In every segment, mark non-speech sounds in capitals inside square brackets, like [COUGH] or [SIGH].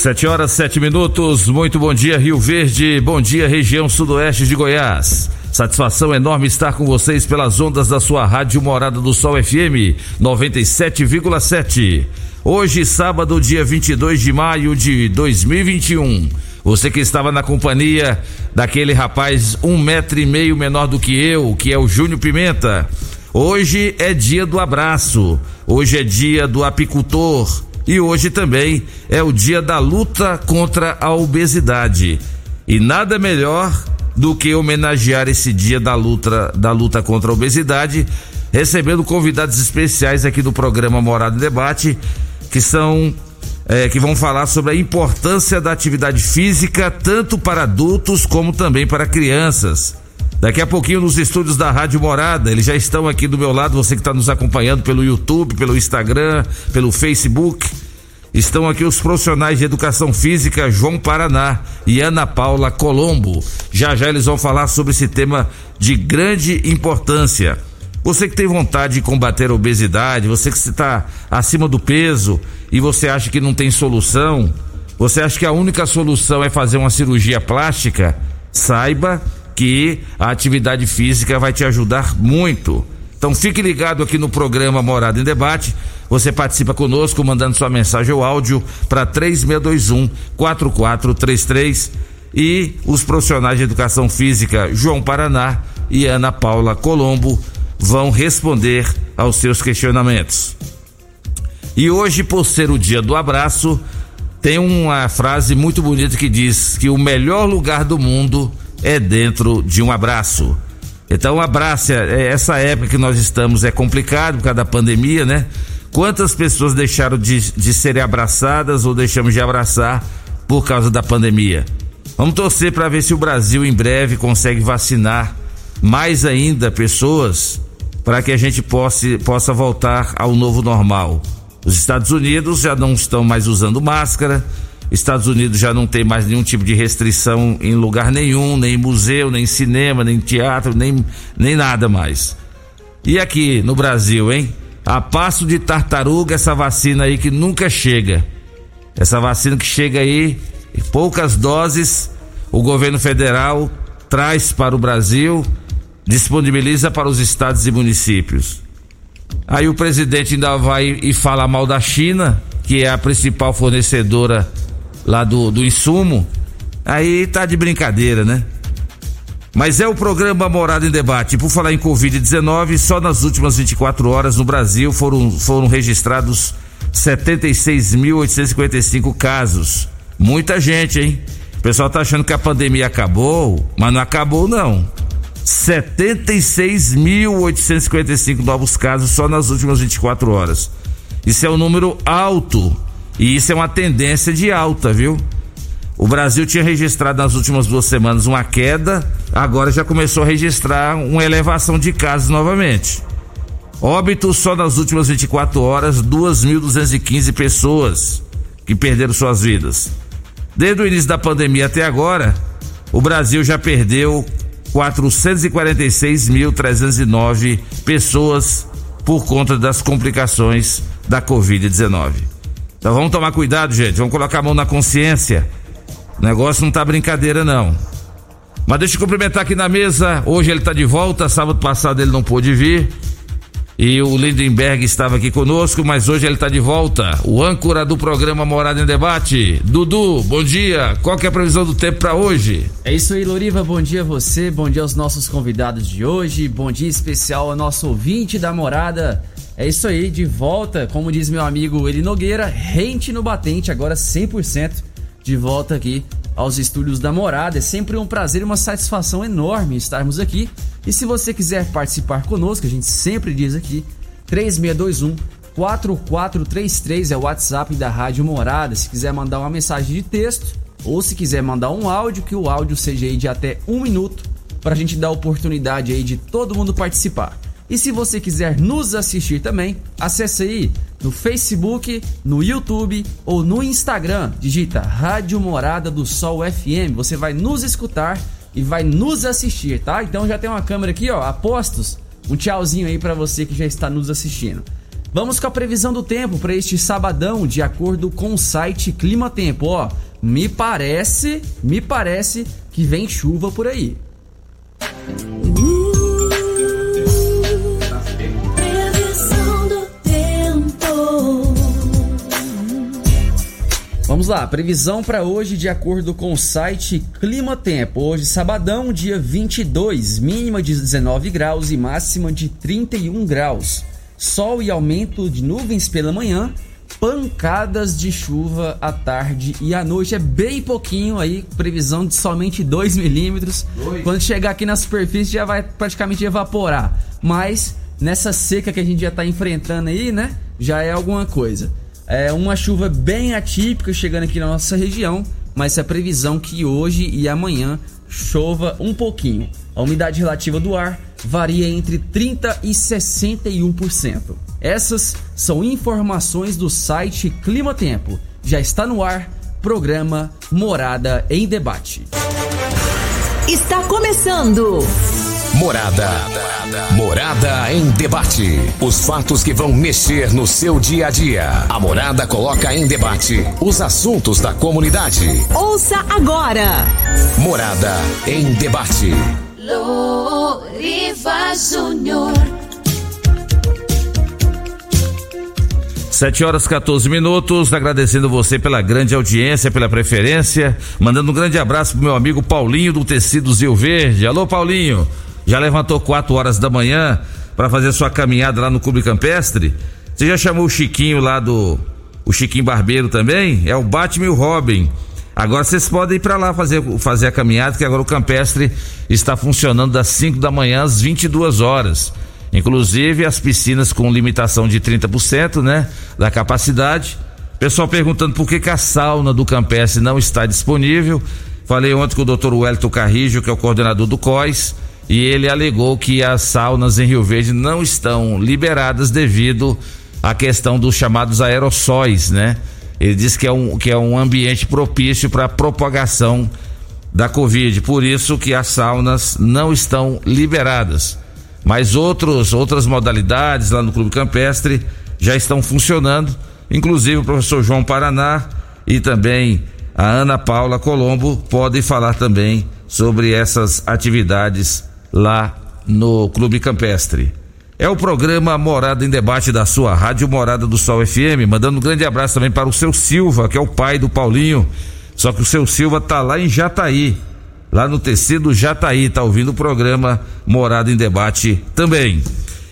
Sete horas, sete minutos. Muito bom dia, Rio Verde. Bom dia, região sudoeste de Goiás. Satisfação enorme estar com vocês pelas ondas da sua rádio Morada do Sol FM 97,7. Hoje, sábado, dia 22 de maio de 2021. Você que estava na companhia daquele rapaz um metro e meio menor do que eu, que é o Júnior Pimenta. Hoje é dia do abraço. Hoje é dia do apicultor. E hoje também é o dia da luta contra a obesidade. E nada melhor do que homenagear esse dia da luta, da luta contra a obesidade, recebendo convidados especiais aqui do programa Morada em Debate, que são é, que vão falar sobre a importância da atividade física tanto para adultos como também para crianças. Daqui a pouquinho nos estúdios da Rádio Morada, eles já estão aqui do meu lado, você que está nos acompanhando pelo YouTube, pelo Instagram, pelo Facebook. Estão aqui os profissionais de educação física João Paraná e Ana Paula Colombo. Já já eles vão falar sobre esse tema de grande importância. Você que tem vontade de combater a obesidade, você que está acima do peso e você acha que não tem solução, você acha que a única solução é fazer uma cirurgia plástica, saiba que a atividade física vai te ajudar muito. Então fique ligado aqui no programa Morada em Debate. Você participa conosco mandando sua mensagem ou áudio para 3621 4433 e os profissionais de educação física João Paraná e Ana Paula Colombo vão responder aos seus questionamentos. E hoje, por ser o dia do abraço, tem uma frase muito bonita que diz que o melhor lugar do mundo é dentro de um abraço. Então, abraço, essa época que nós estamos é complicado por causa da pandemia, né? Quantas pessoas deixaram de, de serem abraçadas ou deixamos de abraçar por causa da pandemia? Vamos torcer para ver se o Brasil em breve consegue vacinar mais ainda pessoas para que a gente possa, possa voltar ao novo normal. Os Estados Unidos já não estão mais usando máscara, Estados Unidos já não tem mais nenhum tipo de restrição em lugar nenhum, nem museu, nem cinema, nem teatro, nem, nem nada mais. E aqui no Brasil, hein? A passo de tartaruga, essa vacina aí que nunca chega. Essa vacina que chega aí, poucas doses, o governo federal traz para o Brasil, disponibiliza para os estados e municípios. Aí o presidente ainda vai e fala mal da China, que é a principal fornecedora lá do, do insumo, aí tá de brincadeira, né? Mas é o programa Morada em Debate. Por falar em Covid-19, só nas últimas 24 horas no Brasil foram, foram registrados 76.855 casos. Muita gente, hein? O pessoal tá achando que a pandemia acabou, mas não acabou, não. 76.855 novos casos só nas últimas 24 horas. Isso é um número alto e isso é uma tendência de alta, viu? O Brasil tinha registrado nas últimas duas semanas uma queda, agora já começou a registrar uma elevação de casos novamente. Óbitos só nas últimas 24 horas, 2.215 pessoas que perderam suas vidas. Desde o início da pandemia até agora, o Brasil já perdeu 446.309 pessoas por conta das complicações da Covid-19. Então vamos tomar cuidado, gente. Vamos colocar a mão na consciência. O negócio não tá brincadeira, não. Mas deixa eu cumprimentar aqui na mesa. Hoje ele tá de volta. Sábado passado ele não pôde vir. E o Lindenberg estava aqui conosco, mas hoje ele está de volta. O âncora do programa Morada em Debate. Dudu, bom dia. Qual que é a previsão do tempo para hoje? É isso aí, Loriva. Bom dia a você, bom dia aos nossos convidados de hoje, bom dia especial ao nosso ouvinte da morada. É isso aí, de volta, como diz meu amigo Eli Nogueira, rente no batente, agora 100% de volta aqui aos estúdios da morada. É sempre um prazer e uma satisfação enorme estarmos aqui e se você quiser participar conosco, a gente sempre diz aqui, 3621 4433 é o WhatsApp da Rádio Morada. Se quiser mandar uma mensagem de texto ou se quiser mandar um áudio, que o áudio seja de até um minuto, para a gente dar oportunidade aí de todo mundo participar. E se você quiser nos assistir também, acesse aí no Facebook, no YouTube ou no Instagram. Digita Rádio Morada do Sol FM. Você vai nos escutar e vai nos assistir, tá? Então já tem uma câmera aqui, ó, apostos. Um tchauzinho aí para você que já está nos assistindo. Vamos com a previsão do tempo para este sabadão, de acordo com o site Clima Tempo, ó. Me parece, me parece que vem chuva por aí. Vamos lá, previsão para hoje de acordo com o site Clima Tempo. Hoje, sabadão, dia 22, mínima de 19 graus e máxima de 31 graus. Sol e aumento de nuvens pela manhã, pancadas de chuva à tarde e à noite. É bem pouquinho aí, previsão de somente 2 milímetros. Quando chegar aqui na superfície já vai praticamente evaporar. Mas nessa seca que a gente já está enfrentando aí, né? Já é alguma coisa. É uma chuva bem atípica chegando aqui na nossa região, mas a previsão que hoje e amanhã chova um pouquinho. A umidade relativa do ar varia entre 30 e 61%. Essas são informações do site Clima Tempo. Já está no ar programa Morada em Debate. Está começando. Morada. Morada em debate. Os fatos que vão mexer no seu dia a dia. A Morada coloca em debate os assuntos da comunidade. Ouça agora. Morada em debate. Loriva Júnior. 7 horas 14 minutos, agradecendo você pela grande audiência, pela preferência, mandando um grande abraço pro meu amigo Paulinho do Tecidos Rio Verde. Alô, Paulinho, já levantou 4 horas da manhã para fazer sua caminhada lá no Clube Campestre? Você já chamou o Chiquinho lá do. O Chiquinho Barbeiro também? É o Batman e o Robin. Agora vocês podem ir para lá fazer, fazer a caminhada, que agora o Campestre está funcionando das 5 da manhã às 22 horas. Inclusive as piscinas com limitação de 30%, né? Da capacidade. Pessoal perguntando por que, que a sauna do Campestre não está disponível. Falei ontem com o Dr. Wellington Carrijo, que é o coordenador do COIS, e ele alegou que as saunas em Rio Verde não estão liberadas devido à questão dos chamados aerossóis, né? Ele disse que é um, que é um ambiente propício para a propagação da Covid, por isso que as saunas não estão liberadas. Mas outros, outras modalidades lá no Clube Campestre já estão funcionando, inclusive o professor João Paraná e também a Ana Paula Colombo podem falar também sobre essas atividades lá no Clube Campestre. É o programa Morada em Debate da sua Rádio Morada do Sol FM, mandando um grande abraço também para o seu Silva, que é o pai do Paulinho. Só que o seu Silva tá lá em Jataí, lá no tecido Jataí, tá ouvindo o programa Morada em Debate também.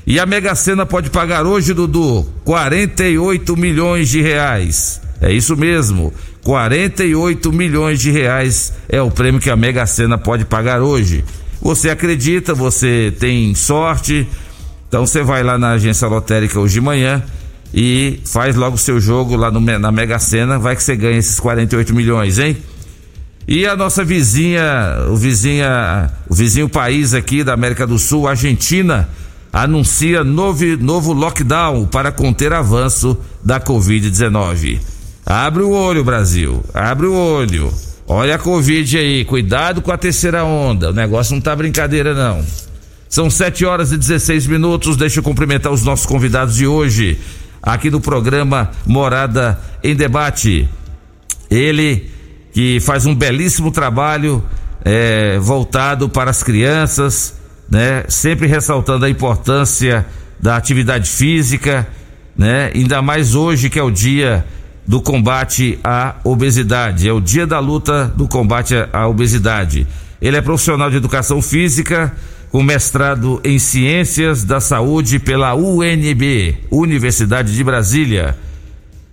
E a Mega Sena pode pagar hoje, Dudu, 48 milhões de reais. É isso mesmo. 48 milhões de reais é o prêmio que a Mega Sena pode pagar hoje. Você acredita, você tem sorte, então você vai lá na agência lotérica hoje de manhã e faz logo o seu jogo lá no, na Mega Sena, vai que você ganha esses 48 milhões, hein? E a nossa vizinha, o vizinha, o vizinho país aqui da América do Sul, Argentina, anuncia novo, novo lockdown para conter avanço da Covid-19. Abre o olho, Brasil. Abre o olho. Olha a Covid aí. Cuidado com a terceira onda. O negócio não tá brincadeira, não. São 7 horas e 16 minutos. Deixa eu cumprimentar os nossos convidados de hoje. Aqui do programa Morada em Debate. Ele que faz um belíssimo trabalho é, voltado para as crianças, né? Sempre ressaltando a importância da atividade física, né? Ainda mais hoje que é o dia do combate à obesidade, é o dia da luta do combate à obesidade. Ele é profissional de educação física, com mestrado em Ciências da Saúde pela UNB, Universidade de Brasília.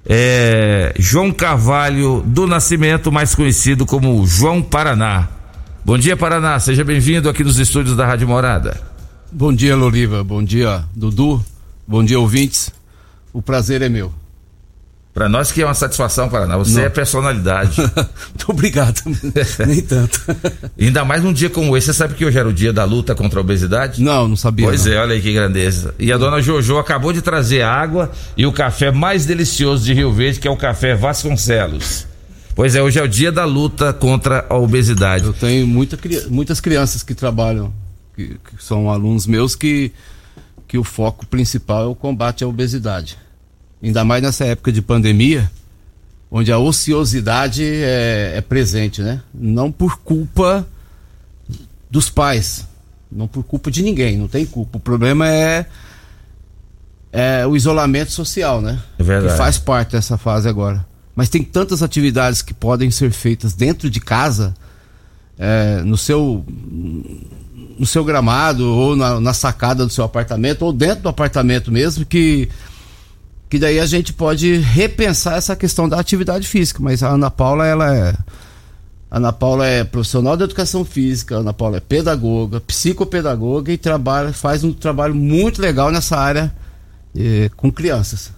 É João Carvalho do Nascimento, mais conhecido como João Paraná. Bom dia, Paraná. Seja bem-vindo aqui nos estúdios da Rádio Morada. Bom dia, Loriva. Bom dia, Dudu. Bom dia, ouvintes. O prazer é meu. Para nós que é uma satisfação, Paraná. Você Não. é personalidade. [LAUGHS] Muito obrigado. [LAUGHS] Nem tanto. Ainda mais num dia como esse. Você sabe que hoje era o dia da luta contra a obesidade? Não, não sabia. Pois não. é, olha aí que grandeza. E a dona Jojo acabou de trazer a água e o café mais delicioso de Rio Verde, que é o café Vasconcelos. Pois é, hoje é o dia da luta contra a obesidade. Eu tenho muita, muitas crianças que trabalham, que, que são alunos meus, que, que o foco principal é o combate à obesidade. Ainda mais nessa época de pandemia, onde a ociosidade é, é presente, né? Não por culpa dos pais, não por culpa de ninguém, não tem culpa. O problema é, é o isolamento social, né? É verdade. Que faz parte dessa fase agora. Mas tem tantas atividades que podem ser feitas dentro de casa, é, no seu no seu gramado ou na, na sacada do seu apartamento ou dentro do apartamento mesmo que que daí a gente pode repensar essa questão da atividade física. Mas a Ana Paula ela é Ana Paula é profissional de educação física, Ana Paula é pedagoga, psicopedagoga e trabalha faz um trabalho muito legal nessa área eh, com crianças.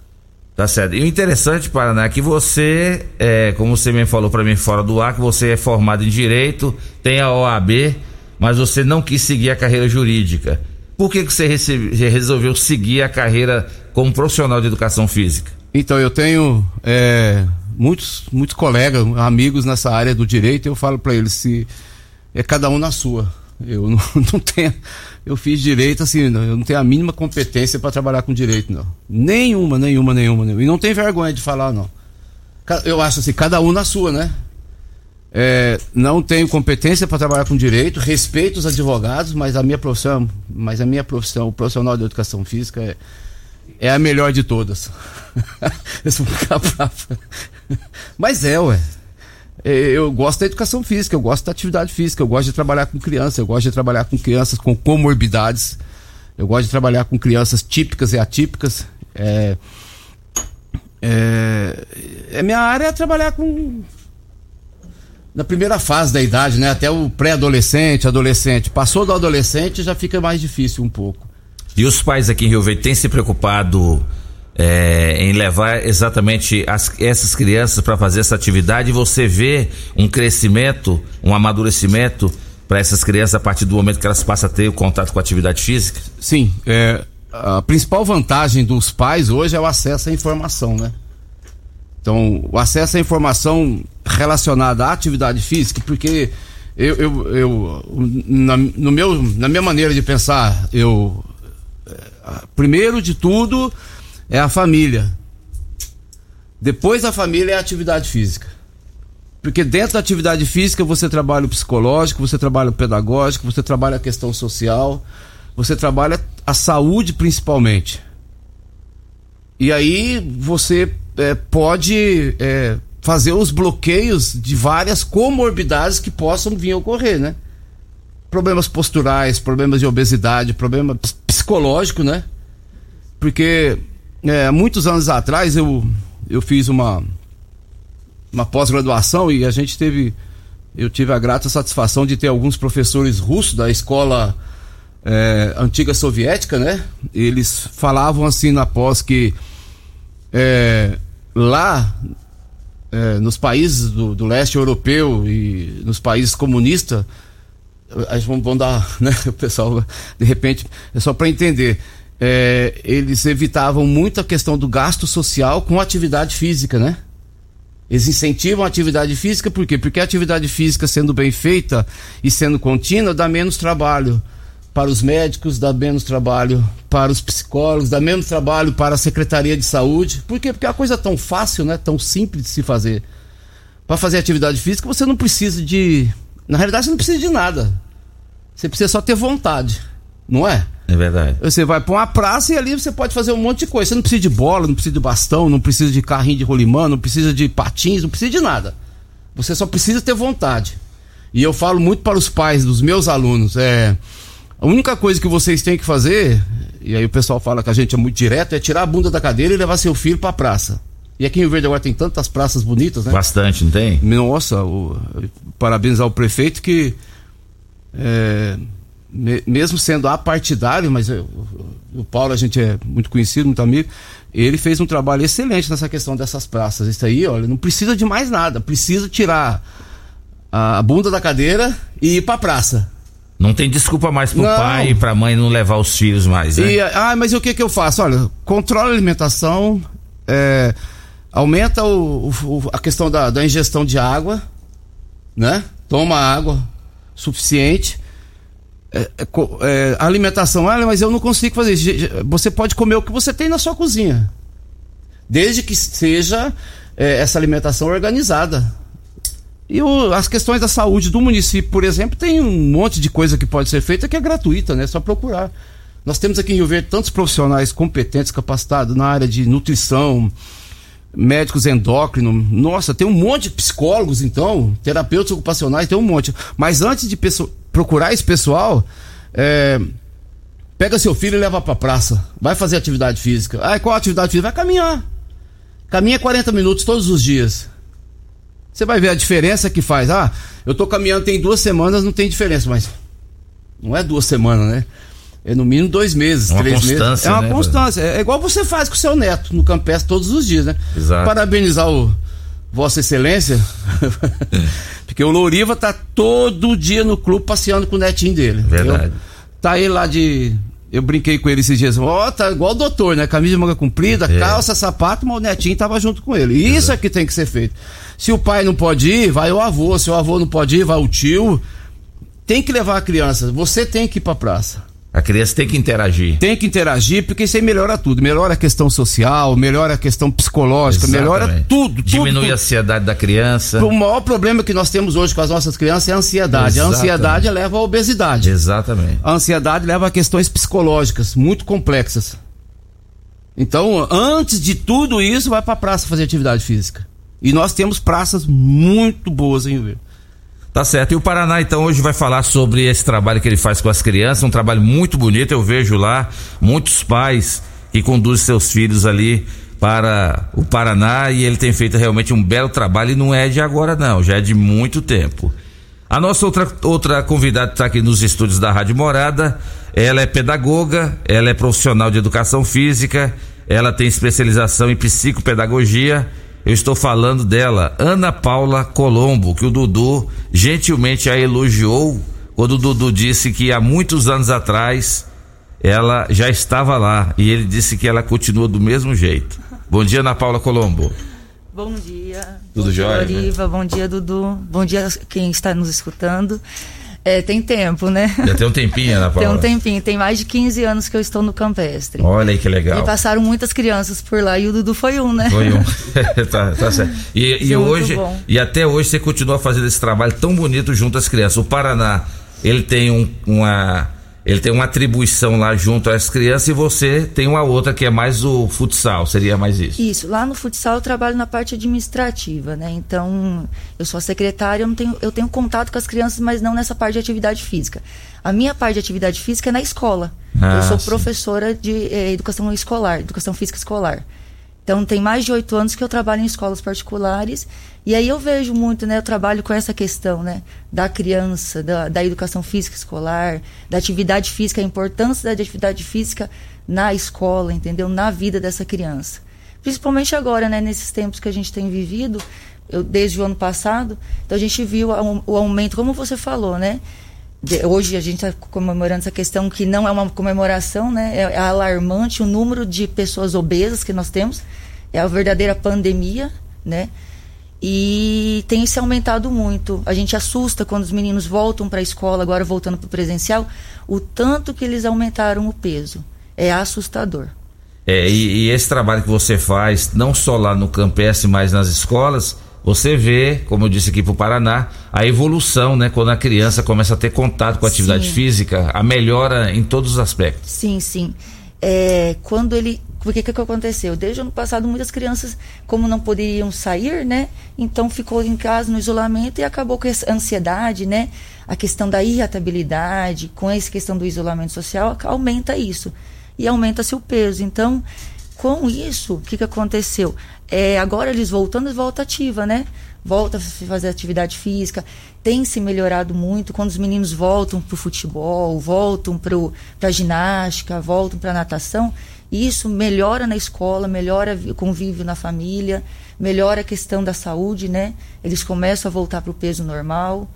Tá certo. E o interessante, Paraná, é que você, é, como você me falou para mim fora do ar, que você é formado em Direito, tem a OAB, mas você não quis seguir a carreira jurídica. Por que, que você rece- resolveu seguir a carreira como profissional de educação física? Então, eu tenho é, muitos, muitos colegas, amigos nessa área do direito, eu falo para eles se é cada um na sua. Eu [LAUGHS] não, não tenho. Eu fiz direito assim, não, eu não tenho a mínima competência para trabalhar com direito, não. Nenhuma, nenhuma, nenhuma, nenhuma. E não tem vergonha de falar, não. Eu acho assim, cada um na sua, né? É, não tenho competência para trabalhar com direito, respeito os advogados, mas a minha profissão, mas a minha profissão, o profissional de educação física é, é a melhor de todas. [LAUGHS] Mas é, ué. É, Eu gosto da educação física, eu gosto da atividade física, eu gosto de trabalhar com crianças, eu gosto de trabalhar com crianças com comorbidades, eu gosto de trabalhar com crianças típicas e atípicas. É, é, é minha área é trabalhar com na primeira fase da idade, né? Até o pré-adolescente, adolescente. Passou do adolescente já fica mais difícil um pouco. E os pais aqui em Rio Verde têm se preocupado é, em levar exatamente as- essas crianças para fazer essa atividade e você vê um crescimento, um amadurecimento para essas crianças a partir do momento que elas passam a ter o contato com a atividade física? Sim, é, a principal vantagem dos pais hoje é o acesso à informação, né? Então, o acesso à informação relacionada à atividade física, porque eu, eu, eu na, no meu, na minha maneira de pensar, eu é, primeiro de tudo é a família. Depois da família é a atividade física. Porque dentro da atividade física você trabalha o psicológico, você trabalha o pedagógico, você trabalha a questão social, você trabalha a saúde principalmente. E aí você é, pode é, fazer os bloqueios de várias comorbidades que possam vir a ocorrer, né? Problemas posturais, problemas de obesidade, problema ps- psicológico, né? Porque é, muitos anos atrás eu, eu fiz uma, uma pós-graduação e a gente teve. Eu tive a grata satisfação de ter alguns professores russos da escola é, antiga soviética, né? Eles falavam assim na pós que é, lá é, nos países do, do leste europeu e nos países comunistas, a gente vamos, vamos dar, [LAUGHS] né? O pessoal, de repente, é só para entender. É, eles evitavam muito a questão do gasto social com atividade física, né? Eles incentivam a atividade física, por quê? Porque a atividade física sendo bem feita e sendo contínua dá menos trabalho para os médicos, dá menos trabalho para os psicólogos, dá menos trabalho para a Secretaria de Saúde. Por quê? Porque é uma coisa tão fácil, né? Tão simples de se fazer. Para fazer atividade física, você não precisa de. Na realidade, você não precisa de nada. Você precisa só ter vontade, não é? É verdade. Você vai para uma praça e ali você pode fazer um monte de coisa. Você não precisa de bola, não precisa de bastão, não precisa de carrinho de rolimã, não precisa de patins, não precisa de nada. Você só precisa ter vontade. E eu falo muito para os pais dos meus alunos, é a única coisa que vocês têm que fazer, e aí o pessoal fala que a gente é muito direto, é tirar a bunda da cadeira e levar seu filho para a praça. E aqui em Rio Verde agora tem tantas praças bonitas, né? Bastante, não tem? Nossa, o, parabéns ao prefeito que é, me- mesmo sendo apartidário, mas eu- o Paulo a gente é muito conhecido, muito amigo, ele fez um trabalho excelente nessa questão dessas praças. Isso aí, olha, não precisa de mais nada, precisa tirar a bunda da cadeira e ir pra praça. Não tem desculpa mais pro Não. pai e pra mãe não levar os filhos mais, né? E, ah, mas o que que eu faço? Olha, controla a alimentação, é, aumenta o- o- a questão da, da ingestão de água, né? Toma água suficiente. É, é, é, a alimentação, olha, mas eu não consigo fazer isso. Você pode comer o que você tem na sua cozinha. Desde que seja é, essa alimentação organizada. E o- as questões da saúde do município, por exemplo, tem um monte de coisa que pode ser feita que é gratuita, né? É só procurar. Nós temos aqui em Rio Verde tantos profissionais competentes, capacitados na área de nutrição, médicos endócrinos. Nossa, tem um monte de psicólogos, então, terapeutas ocupacionais, tem um monte. Mas antes de procurar esse pessoal, é, pega seu filho e leva pra praça. Vai fazer atividade física. Ah, qual atividade física? Vai caminhar. Caminha 40 minutos todos os dias. Você vai ver a diferença que faz. Ah, eu tô caminhando tem duas semanas, não tem diferença, mas não é duas semanas, né? É no mínimo dois meses, É uma três meses. constância, É uma né, constância. É igual você faz com o seu neto no campestre todos os dias, né? Exato. Parabenizar o Vossa Excelência, [LAUGHS] porque o Louriva tá todo dia no clube passeando com o netinho dele. Verdade. Eu- tá ele lá de. Eu brinquei com ele esses dias. Ó, tá igual o doutor, né? Camisa de manga comprida, É. calça, sapato, mas o netinho tava junto com ele. Isso é que tem que ser feito. Se o pai não pode ir, vai o avô. Se o avô não pode ir, vai o tio. Tem que levar a criança. Você tem que ir pra praça. A criança tem que interagir. Tem que interagir, porque isso aí melhora tudo. Melhora a questão social, melhora a questão psicológica, melhora Exatamente. tudo. Diminui tudo, a ansiedade da criança. O maior problema que nós temos hoje com as nossas crianças é a ansiedade. Exatamente. A ansiedade leva à obesidade. Exatamente. A ansiedade leva a questões psicológicas muito complexas. Então, antes de tudo isso, vai pra praça fazer atividade física. E nós temos praças muito boas em Rio Verde. Tá certo. E o Paraná, então, hoje vai falar sobre esse trabalho que ele faz com as crianças, um trabalho muito bonito. Eu vejo lá muitos pais que conduzem seus filhos ali para o Paraná e ele tem feito realmente um belo trabalho e não é de agora, não, já é de muito tempo. A nossa outra, outra convidada está aqui nos estúdios da Rádio Morada. Ela é pedagoga, ela é profissional de educação física, ela tem especialização em psicopedagogia. Eu estou falando dela, Ana Paula Colombo, que o Dudu gentilmente a elogiou quando o Dudu disse que há muitos anos atrás ela já estava lá e ele disse que ela continua do mesmo jeito. Bom dia, Ana Paula Colombo. Bom dia. Tudo bom dia, jóia, né? Oliva. Bom dia, Dudu. Bom dia quem está nos escutando. É, tem tempo, né? Já tem um tempinho, Ana [LAUGHS] Tem Paula. um tempinho. Tem mais de 15 anos que eu estou no campestre. Olha aí que legal. E passaram muitas crianças por lá e o Dudu foi um, né? Foi um. [LAUGHS] [LAUGHS] tá, tá certo. E, e hoje, bom. e até hoje você continua fazendo esse trabalho tão bonito junto às crianças. O Paraná, ele tem um- uma. Ele tem uma atribuição lá junto às crianças e você tem uma outra que é mais o futsal, seria mais isso. Isso, lá no futsal eu trabalho na parte administrativa, né? Então, eu sou a secretária, eu, não tenho, eu tenho contato com as crianças, mas não nessa parte de atividade física. A minha parte de atividade física é na escola. Ah, eu sou sim. professora de eh, educação escolar, educação física escolar. Então, tem mais de oito anos que eu trabalho em escolas particulares. E aí eu vejo muito, né? Eu trabalho com essa questão, né? Da criança, da, da educação física escolar, da atividade física, a importância da atividade física na escola, entendeu? Na vida dessa criança. Principalmente agora, né? Nesses tempos que a gente tem vivido, eu, desde o ano passado, então a gente viu o aumento, como você falou, né? De- hoje a gente está comemorando essa questão que não é uma comemoração, né? É, é alarmante o número de pessoas obesas que nós temos. É a verdadeira pandemia, né? E tem se aumentado muito. A gente assusta quando os meninos voltam para a escola, agora voltando para o presencial, o tanto que eles aumentaram o peso. É assustador. É, e, e esse trabalho que você faz, não só lá no Campestre, mas nas escolas, você vê, como eu disse aqui pro Paraná, a evolução, né? Quando a criança começa a ter contato com a atividade Sim. física, a melhora em todos os aspectos. Sim, sim. É, quando ele. Porque que, que aconteceu? Desde o ano passado, muitas crianças, como não poderiam sair, né? Então ficou em casa no isolamento e acabou com essa ansiedade, né? A questão da irritabilidade, com essa questão do isolamento social, aumenta isso. E aumenta-se o peso. Então, com isso, o que, que aconteceu? É, agora eles voltando, volta ativa, né? Volta a fazer atividade física. Tem se melhorado muito quando os meninos voltam para o futebol, voltam para a ginástica, voltam para a natação. Isso melhora na escola, melhora o convívio na família, melhora a questão da saúde, né? Eles começam a voltar para o peso normal.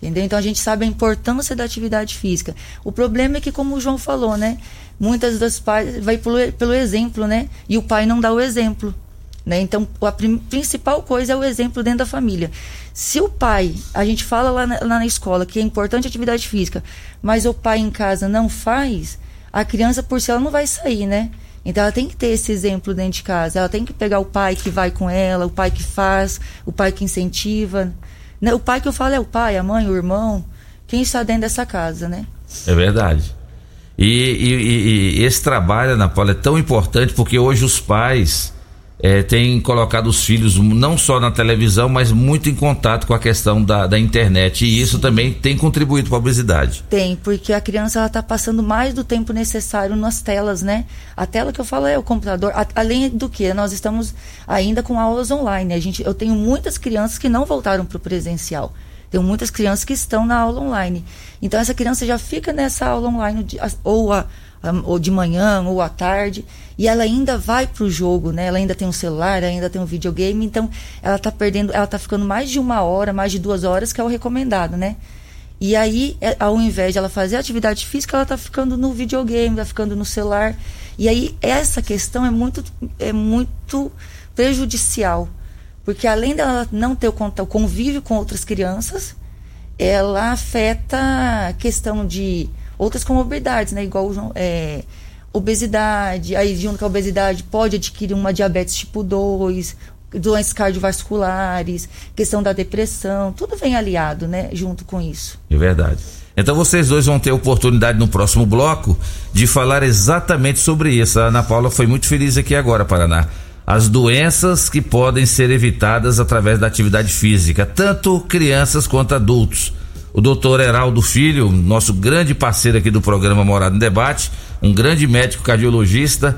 Entendeu? Então a gente sabe a importância da atividade física. O problema é que, como o João falou, né? Muitas das pais vai pelo, pelo exemplo, né? E o pai não dá o exemplo. Né? Então, a principal coisa é o exemplo dentro da família. Se o pai, a gente fala lá na, lá na escola que é importante atividade física, mas o pai em casa não faz, a criança por si ela não vai sair, né? Então ela tem que ter esse exemplo dentro de casa. Ela tem que pegar o pai que vai com ela, o pai que faz, o pai que incentiva. Né? O pai que eu falo é o pai, a mãe, o irmão, quem está dentro dessa casa, né? É verdade. E, e- e- e esse trabalho, Ana Paula, é tão importante porque hoje os pais eh, têm colocado os filhos não só na televisão, mas muito em contato com a questão da, da internet. E isso também tem contribuído para a obesidade. Tem, porque a criança ela tá passando mais do tempo necessário nas telas, né? A tela que eu falo é o computador. A- além do que, nós estamos ainda com aulas online. A gente, eu tenho muitas crianças que não voltaram para o presencial. Tenho muitas crianças que estão na aula online. Então essa criança já fica nessa aula online ou, a- ou de manhã ou à tarde e ela ainda vai para o jogo, né? Ela ainda tem um celular, ainda tem um videogame. Então ela tá perdendo, ela tá ficando mais de uma hora, mais de duas horas que é o recomendado, né? E aí, é, ao invés de ela fazer atividade física, ela tá ficando no videogame, tá ficando no celular. E aí, essa questão é muito, é muito prejudicial. Porque além dela não ter o convívio com outras crianças, ela afeta a questão de outras comorbidades, né? Igual é, obesidade, aí junto com a obesidade pode adquirir uma diabetes tipo 2, doenças cardiovasculares, questão da depressão, tudo vem aliado, né, junto com isso. É verdade. Então vocês dois vão ter oportunidade no próximo bloco de falar exatamente sobre isso. A Ana Paula foi muito feliz aqui agora, Paraná. As doenças que podem ser evitadas através da atividade física, tanto crianças quanto adultos. O doutor Heraldo Filho, nosso grande parceiro aqui do programa Morado em Debate, um grande médico cardiologista,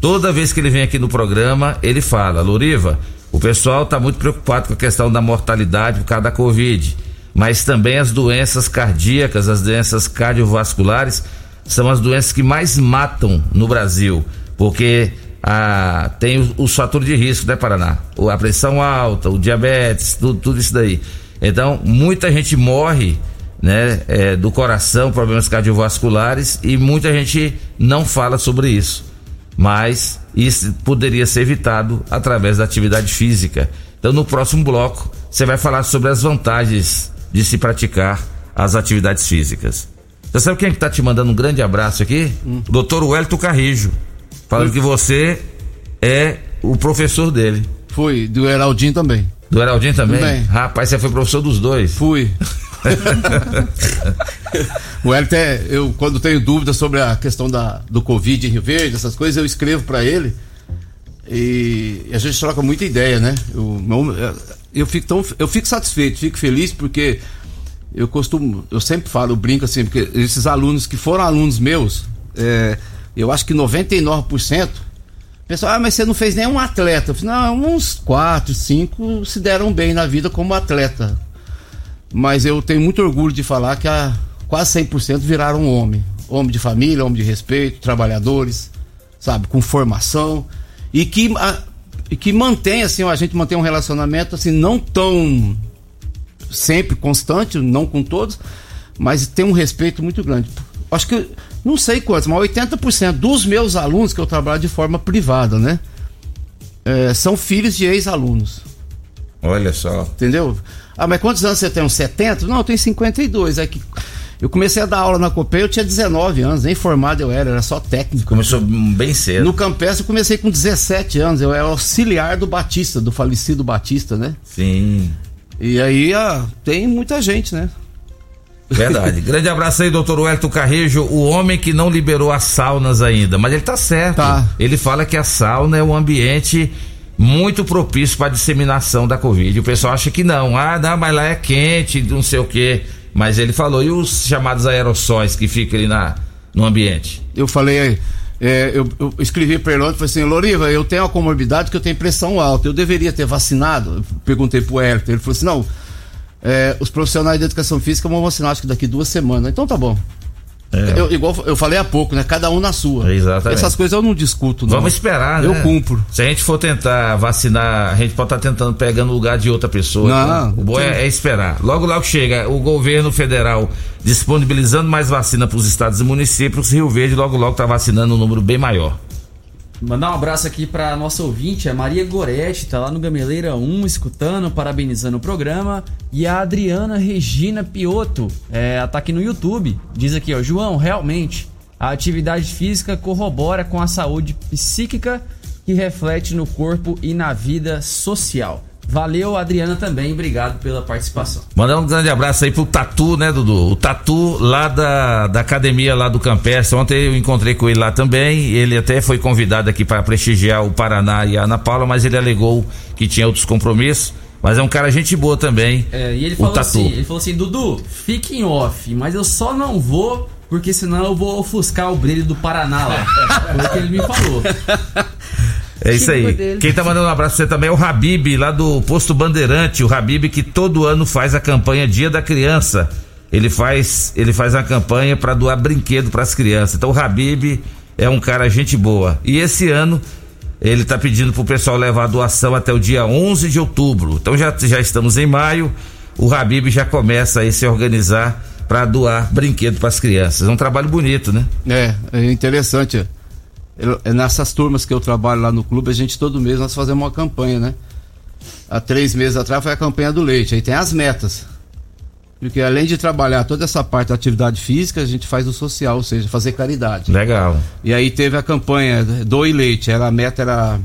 toda vez que ele vem aqui no programa, ele fala: Loriva, o pessoal está muito preocupado com a questão da mortalidade por causa da Covid mas também as doenças cardíacas, as doenças cardiovasculares, são as doenças que mais matam no Brasil, porque ah, tem os, os fatores de risco, né, Paraná? O- A pressão alta, o diabetes, tudo, tudo isso daí. Então, muita gente morre, né, é, do coração, problemas cardiovasculares, e muita gente não fala sobre isso. Mas isso poderia ser evitado através da atividade física. Então, no próximo bloco, você vai falar sobre as vantagens de se praticar as atividades físicas. Você sabe quem é que tá te mandando um grande abraço aqui? O doutor Wellington Carrijo. Falando que você é o professor dele. Fui, do Heraldinho também. Do Heraldinho também? Também. Rapaz, você foi professor dos dois. Fui. [LAUGHS] o Hélio eu quando tenho dúvidas sobre a questão da, do Covid em Rio Verde, essas coisas, eu escrevo para ele e a gente troca muita ideia, né? Eu, eu, fico tão, eu fico satisfeito, fico feliz porque eu costumo, eu sempre falo, eu brinco assim, porque esses alunos que foram alunos meus, é, eu acho que 99%, pessoal, ah, mas você não fez nenhum atleta. Eu falei, não, uns 4, 5 se deram bem na vida como atleta. Mas eu tenho muito orgulho de falar que a, quase 100% viraram homem. Homem de família, homem de respeito, trabalhadores, sabe, com formação. E que, a- e que mantém, assim, a gente mantém um relacionamento, assim, não tão sempre constante, não com todos, mas tem um respeito muito grande. Acho que, não sei quantos, mas 80% dos meus alunos que eu trabalho de forma privada, né? é, são filhos de ex-alunos. Olha só. Entendeu? Ah, mas quantos anos você tem? Uns 70? Não, eu tenho 52. É que eu comecei a dar aula na Copei, eu tinha 19 anos, nem formado eu era, era só técnico. Começou bem cedo. No Campestre eu comecei com 17 anos, eu era auxiliar do Batista, do falecido Batista, né? Sim. E aí ah, tem muita gente, né? Verdade. Grande abraço aí, doutor Wellington Carrejo, o homem que não liberou as saunas ainda. Mas ele tá certo. Tá. Ele fala que a sauna é um ambiente muito propício para a disseminação da Covid. O pessoal acha que não. Ah, não, mas lá é quente, não sei o quê. Mas ele falou, e os chamados aerossóis que ficam ali na, no ambiente? Eu falei, é, eu, eu escrevi para ele ontem, falei assim, Loriva, eu tenho uma comorbidade que eu tenho pressão alta, eu deveria ter vacinado? Eu perguntei pro Hélio, ele falou assim, não, é, os profissionais de educação física vão vacinar acho que daqui duas semanas, então tá bom. É. Eu, igual eu falei há pouco, né? Cada um na sua. Exatamente. Essas coisas eu não discuto, não. Vamos esperar, Eu né? cumpro. Se a gente for tentar vacinar, a gente pode estar tentando pegar no lugar de outra pessoa. Não, então, o bom é, é esperar. Logo, logo chega o governo federal disponibilizando mais vacina para os estados e municípios. Rio Verde logo, logo está vacinando um número bem maior. Mandar um abraço aqui pra nossa ouvinte, a Maria Goretti, tá lá no Gameleira 1 escutando, parabenizando o programa. E a Adriana Regina Piotto, é, tá aqui no YouTube. Diz aqui, ó, João, realmente, a atividade física corrobora com a saúde psíquica que reflete no corpo e na vida social. Valeu, Adriana, também. Obrigado pela participação. Mandar um grande abraço aí pro Tatu, né, Dudu? O Tatu lá da, da academia lá do Campestre. Ontem eu encontrei com ele lá também. Ele até foi convidado aqui para prestigiar o Paraná e a Ana Paula, mas ele alegou que tinha outros compromissos. Mas é um cara gente boa também. É, e ele o falou Tatu. assim, ele falou assim, Dudu, fique em off, mas eu só não vou, porque senão eu vou ofuscar o brilho do Paraná lá. Foi o que ele me falou. É isso aí. Dele. Quem tá mandando um abraço pra você também é o Habib, lá do Posto Bandeirante. O Habib que todo ano faz a campanha Dia da Criança. Ele faz, ele faz a campanha para doar brinquedo para as crianças. Então o Habib é um cara gente boa. E esse ano ele tá pedindo pro pessoal levar a doação até o dia 11 de outubro. Então já, já estamos em maio. O Habib já começa a se organizar para doar brinquedo para as crianças. É um trabalho bonito, né? É, é interessante. Eu- é nessas turmas que eu trabalho lá no clube, a gente todo mês nós fazemos uma campanha, né? Há três meses atrás foi a campanha do leite. Aí tem as metas. Porque além de trabalhar toda essa parte da atividade física, a gente faz o social, ou seja, fazer caridade. Legal. E aí teve a campanha Doe Leite, era, a meta era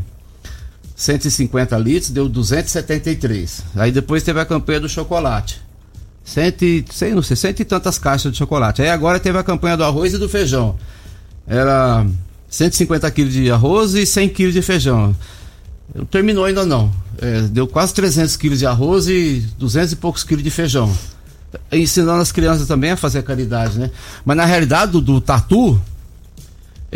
150 litros, deu 273. Aí depois teve a campanha do chocolate. Cento e, sei, não sei, cento e tantas caixas de chocolate. Aí agora teve a campanha do arroz e do feijão. Era 150 quilos de arroz e 100 quilos de feijão. Não terminou ainda não. É, deu quase 300 quilos de arroz e 200 e poucos quilos de feijão. Ensinando as crianças também a fazer caridade, né? Mas na realidade, do, do tatu,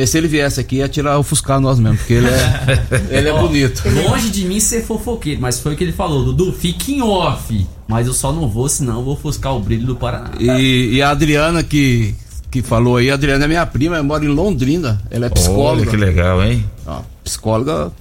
se ele viesse aqui, ia tirar o Fuscar nós mesmo, porque ele é, [LAUGHS] ele é Ó, bonito. Longe de mim ser fofoqueiro, mas foi o que ele falou, Dudu, fique em off. Mas eu só não vou, senão eu vou ofuscar o brilho do Paraná. E, e a Adriana que, que falou aí, a Adriana é minha prima, ela mora em Londrina, ela é psicóloga. Olha que legal, hein? Ó, psicóloga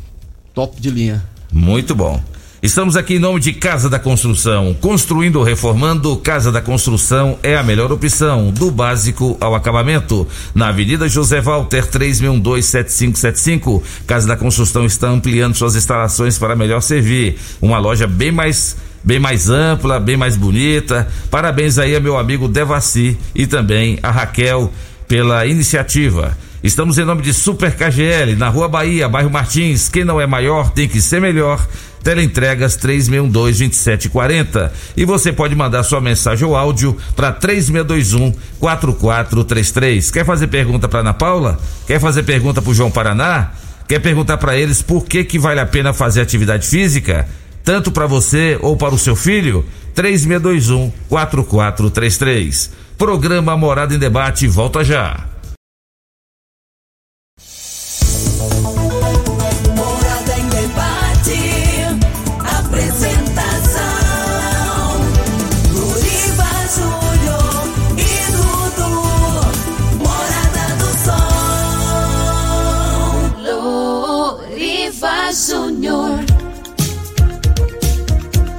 top de linha. Muito bom. Estamos aqui em nome de Casa da Construção. Construindo ou reformando, Casa da Construção é a melhor opção, do básico ao acabamento. Na Avenida José Walter, 36127575. Casa da Construção está ampliando suas instalações para melhor servir. Uma loja bem mais bem mais ampla, bem mais bonita. Parabéns aí a meu amigo Devassi e também a Raquel pela iniciativa. Estamos em nome de Super KGL, na Rua Bahia, bairro Martins. Quem não é maior tem que ser melhor. Teleentregas 3612-2740. E você pode mandar sua mensagem ou áudio para 3621-4433. Quer fazer pergunta para Ana Paula? Quer fazer pergunta para João Paraná? Quer perguntar para eles por que, que vale a pena fazer atividade física? Tanto para você ou para o seu filho? 3621-4433. Programa Morada em Debate volta já.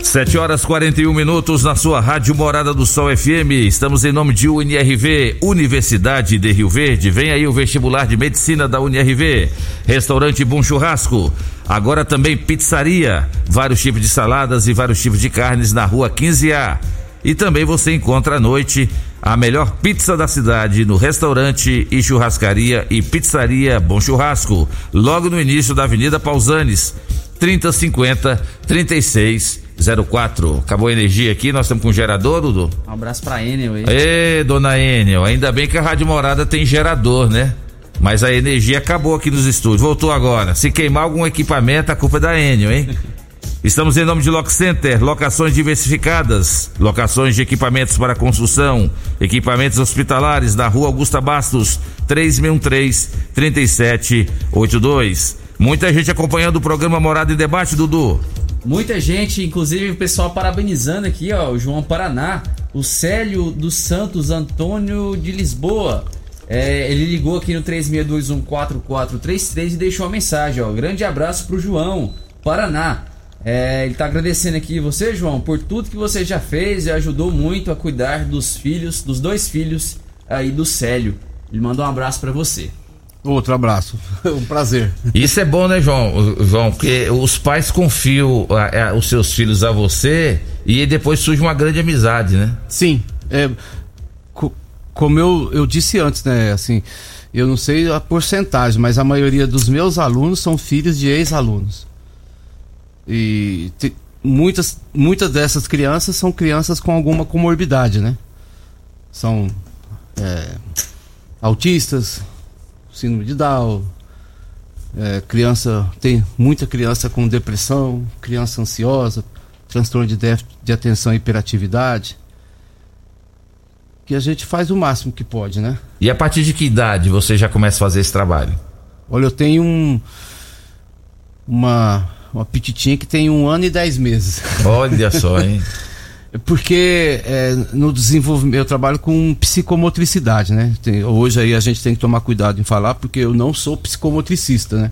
7 horas 41 minutos na sua Rádio Morada do Sol FM. Estamos em nome de UNRV, Universidade de Rio Verde. Vem aí o vestibular de medicina da UNRV. Restaurante Bom Churrasco. Agora também pizzaria, vários tipos de saladas e vários tipos de carnes na rua 15A. E também você encontra à noite a melhor pizza da cidade no restaurante e churrascaria e pizzaria Bom Churrasco, logo no início da Avenida Pausanes, 3050 3604. Acabou a energia aqui, nós estamos com gerador, Dudu? Um abraço pra Enel aí. Ê, dona Enel, ainda bem que a Rádio Morada tem gerador, né? Mas a energia acabou aqui nos estúdios, voltou agora. Se queimar algum equipamento, a culpa é da Enel, hein? Estamos em nome de Lock Center, locações diversificadas, locações de equipamentos para construção, equipamentos hospitalares na rua Augusta Bastos, 3613-3782. Muita gente acompanhando o programa Morada em Debate, Dudu. Muita gente, inclusive o pessoal parabenizando aqui, ó, o João Paraná, o Célio dos Santos Antônio de Lisboa. É, ele ligou aqui no 36214433 e deixou uma mensagem, ó. Grande abraço pro João, Paraná. É, ele tá agradecendo aqui você, João, por tudo que você já fez e ajudou muito a cuidar dos filhos, dos dois filhos aí do Célio. Ele mandou um abraço para você. Outro abraço. [LAUGHS] um prazer. Isso é bom, né, João? João, porque os pais confiam a, a, os seus filhos a você e depois surge uma grande amizade, né? Sim. É, co- como eu, eu disse antes, né? Assim, eu não sei a porcentagem, mas a maioria dos meus alunos são filhos de ex-alunos. E te- muitas, muitas dessas crianças são crianças com alguma comorbidade, né? São é, autistas, síndrome de Down, é, criança tem muita criança com depressão, criança ansiosa, transtorno de déficit de atenção e hiperatividade. Que a gente faz o máximo que pode, né? E a partir de que idade você já começa a fazer esse trabalho? Olha, eu tenho um uma uma pititinha que tem um ano e dez meses. Olha só, hein? [LAUGHS] Porque é, no desenvolvimento eu trabalho com psicomotricidade, né? Tem- hoje aí a gente tem que tomar cuidado em falar porque eu não sou psicomotricista, né?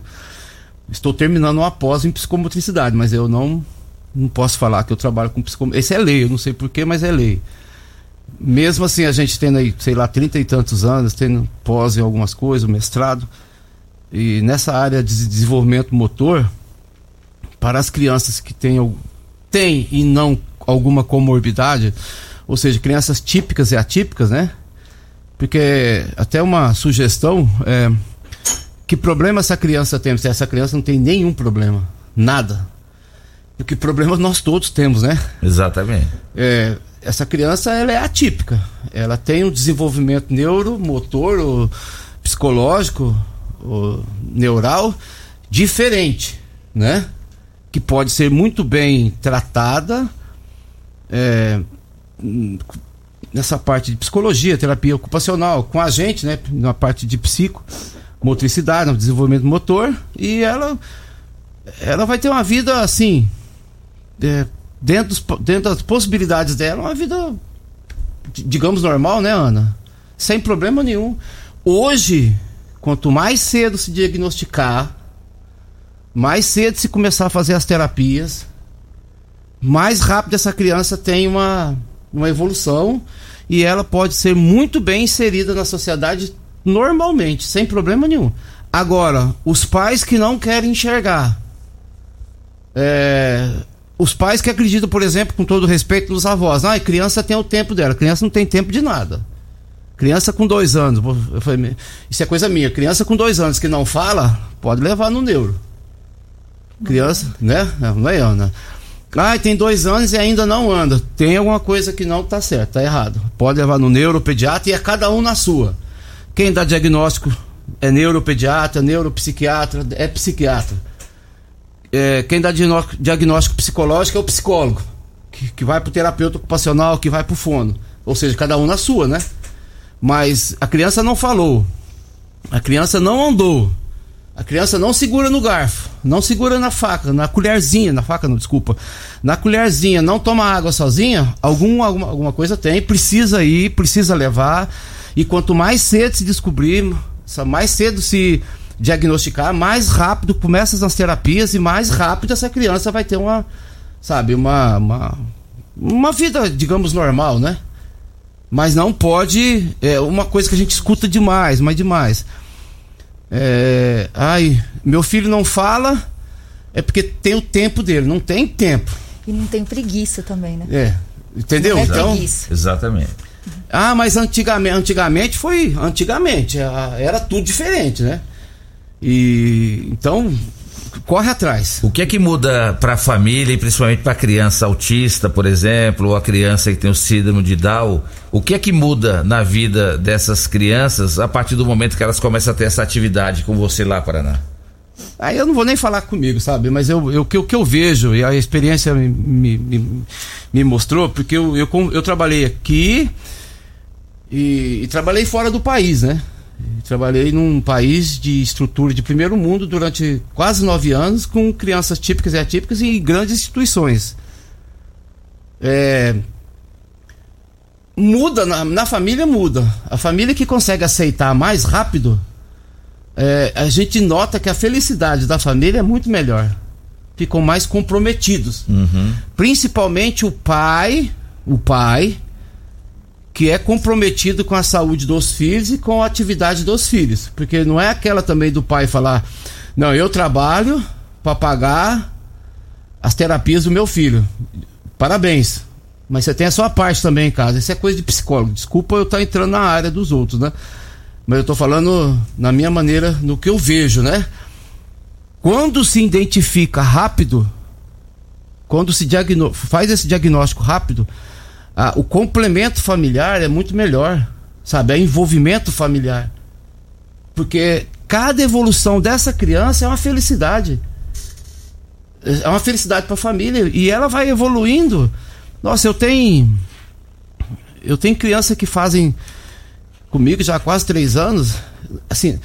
Estou terminando uma pós em psicomotricidade, mas eu não não posso falar que eu trabalho com psicomotricidade. Esse é lei, eu não sei porquê, mas é lei. Mesmo assim, a gente tendo aí, sei lá, trinta e tantos anos, tendo pós em algumas coisas, mestrado, e nessa área de desenvolvimento motor, para as crianças que têm, têm e não alguma comorbidade, ou seja, crianças típicas e atípicas, né? Porque até uma sugestão é que problema essa criança tem? Se essa criança não tem nenhum problema, nada. Porque problema nós todos temos, né? Exatamente. É, essa criança ela é atípica. Ela tem um desenvolvimento neuromotor, ou psicológico, ou neural diferente, né? Que pode ser muito bem tratada é, nessa parte de psicologia, terapia ocupacional, com a gente, né? Na parte de psico, motricidade, no desenvolvimento motor, e ela ela vai ter uma vida assim é, dentro, dos dentro das possibilidades dela, uma vida, di- digamos, normal, né, Ana? Sem problema nenhum. Hoje, quanto mais cedo se diagnosticar, mais cedo se começar a fazer as terapias, mais rápido essa criança tem uma, uma evolução e ela pode ser muito bem inserida na sociedade normalmente, sem problema nenhum. Agora, os pais que não querem enxergar, é, os pais que acreditam, por exemplo, com todo respeito dos avós, ah, criança tem o tempo dela, criança não tem tempo de nada. Criança com dois anos, falei, isso é coisa minha. Criança com dois anos que não fala, pode levar no neuro. Criança, né? Não é Ana. Ah, tem dois anos e ainda não anda. Tem alguma coisa que não tá certo, tá errado. Pode levar no neuropediatra e é cada um na sua. Quem dá diagnóstico é neuropediatra, neuropsiquiatra, é psiquiatra. É, quem dá diagnó- diagnóstico psicológico é o psicólogo, que, que vai pro terapeuta ocupacional, que vai pro fono. Ou seja, cada um na sua, né? Mas a criança não falou. A criança não andou. A criança não segura no garfo, não segura na faca, na colherzinha, na faca não, desculpa. Na colherzinha, não toma água sozinha, algum, alguma, alguma coisa tem, precisa ir, precisa levar. E quanto mais cedo se descobrir, mais cedo se diagnosticar, mais rápido começam as terapias e mais rápido essa criança vai ter uma, sabe, uma, uma, uma vida, digamos, normal, né? Mas não pode. É uma coisa que a gente escuta demais, mas demais. É, ai, meu filho não fala, é porque tem o tempo dele, não tem tempo. E não tem preguiça também, né? É. Entendeu? Não é então, preguiça. Exatamente. ah, mas antigamente, antigamente foi, antigamente era tudo diferente, né? E então corre atrás. O que é que muda para a família e principalmente para a criança autista, por exemplo, ou a criança que tem o síndrome de Down? O que é que muda na vida dessas crianças a partir do momento que elas começam a ter essa atividade com você lá, Paraná? Aí eu não vou nem falar comigo, sabe? Mas eu, eu, o que- o que eu vejo, e a experiência me, me, me- mostrou, porque eu, eu, eu trabalhei aqui e, e trabalhei fora do país, né? Trabalhei num país de estrutura de primeiro mundo durante quase nove anos, com crianças típicas e atípicas em grandes instituições. É, muda, na, na família muda. A família que consegue aceitar mais rápido é, a gente nota que a felicidade da família é muito melhor. Ficam mais comprometidos. Principalmente o pai, o pai, que é comprometido com a saúde dos filhos e com a atividade dos filhos. Porque não é aquela também do pai falar: não, eu trabalho para pagar as terapias do meu filho. Parabéns. Mas você tem a sua parte também em casa. Isso é coisa de psicólogo. Desculpa eu estar entrando na área dos outros, né? Mas eu tô falando na minha maneira, no que eu vejo, né? Quando se identifica rápido, quando se faz esse diagnóstico rápido, ah, o complemento familiar é muito melhor, sabe? É envolvimento familiar. Porque cada evolução dessa criança é uma felicidade. É uma felicidade para a família e ela vai evoluindo. Nossa, eu tenho eu tenho criança que fazem comigo já há quase três anos, assim,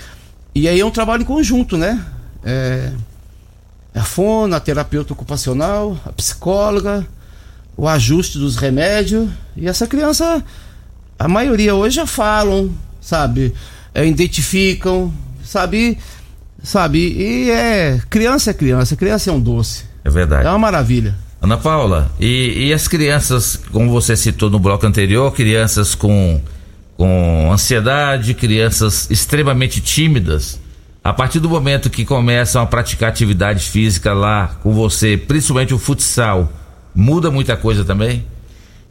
e aí é um trabalho em conjunto, né? É, a fono, a terapeuta ocupacional, a psicóloga, o ajuste dos remédios, e essa criança, a maioria hoje já falam, sabe? É, identificam, sabe? Sabe? E é. Criança é criança, criança é um doce. É verdade. É uma maravilha. Ana Paula, e, e as crianças, como você citou no bloco anterior, crianças com, com ansiedade, crianças extremamente tímidas, a partir do momento que começam a praticar atividade física lá com você, principalmente o futsal, muda muita coisa também?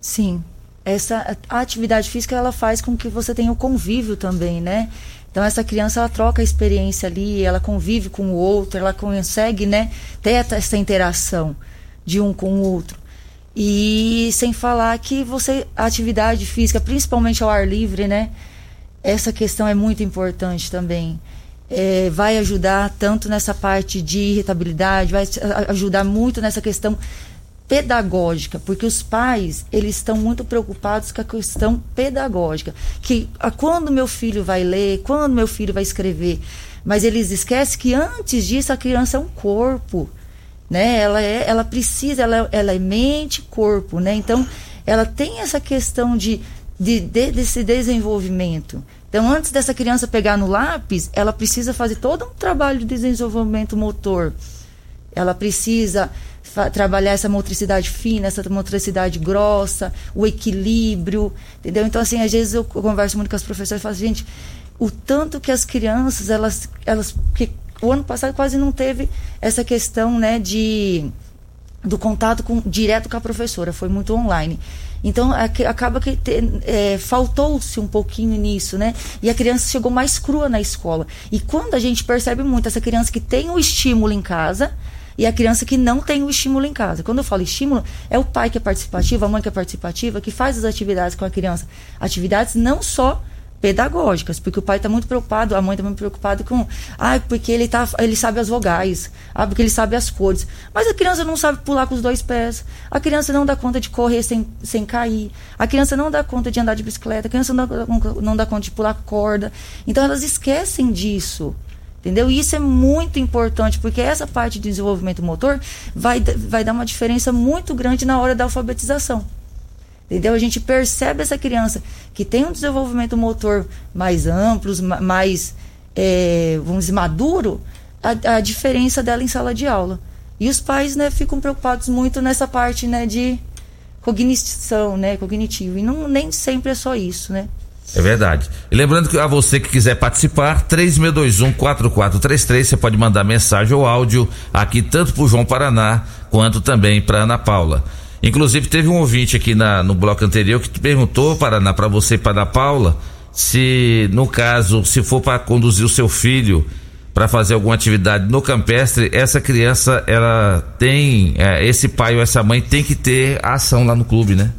Sim. Essa a atividade física ela faz com que você tenha o convívio também, né? Então essa criança ela troca a experiência ali, ela convive com o outro, ela consegue, né, ter essa interação de um com o outro. E sem falar que você a atividade física, principalmente ao ar livre, né? Essa questão é muito importante também. É, vai ajudar tanto nessa parte de irritabilidade, vai ajudar muito nessa questão pedagógica, porque os pais eles estão muito preocupados com a questão pedagógica, que a, quando meu filho vai ler, quando meu filho vai escrever, mas eles esquecem que antes disso a criança é um corpo, né? Ela é, ela precisa, ela, ela é mente, corpo, né? Então ela tem essa questão de, de, de- desse desenvolvimento. Então, antes dessa criança pegar no lápis, ela precisa fazer todo um trabalho de desenvolvimento motor. Ela precisa trabalhar essa motricidade fina, essa motricidade grossa, o equilíbrio, entendeu? Então, assim, às vezes eu converso muito com as professoras e falo, gente, o tanto que as crianças, elas, elas, que o ano passado quase não teve essa questão, né, de do contato com, direto com a professora, foi muito online. Então acaba que é, faltou-se um pouquinho nisso, né? E a criança chegou mais crua na escola. E quando a gente percebe muito essa criança que tem o estímulo em casa e a criança que não tem o estímulo em casa. Quando eu falo estímulo, é o pai que é participativo, a mãe que é participativa, que faz as atividades com a criança. Atividades não só pedagógicas, porque o pai está muito preocupado, a mãe está muito preocupada com, ah, porque ele tá, ele sabe as vogais, ah, porque ele sabe as cores. Mas a criança não sabe pular com os dois pés, a criança não dá conta de correr sem, sem cair, a criança não dá conta de andar de bicicleta, a criança não dá, não dá conta de pular corda. Então elas esquecem disso. Entendeu? E isso é muito importante, porque essa parte de desenvolvimento motor vai, vai dar uma diferença muito grande na hora da alfabetização. Entendeu? A gente percebe essa criança que tem um desenvolvimento motor mais amplo, ma- mais, é, vamos dizer, maduro, a, a diferença dela em sala de aula. E os pais né, ficam preocupados muito nessa parte né, de cognição, né, cognitivo. E não, nem sempre é só isso, né? É verdade. E lembrando que a você que quiser participar, 3621-4433, você pode mandar mensagem ou áudio aqui tanto pro João Paraná quanto também para Ana Paula. Inclusive teve um ouvinte aqui na, no bloco anterior que perguntou, Paraná, para você e para Ana Paula, se no caso, se for para conduzir o seu filho para fazer alguma atividade no campestre, essa criança ela tem, é, esse pai ou essa mãe tem que ter ação lá no clube, né?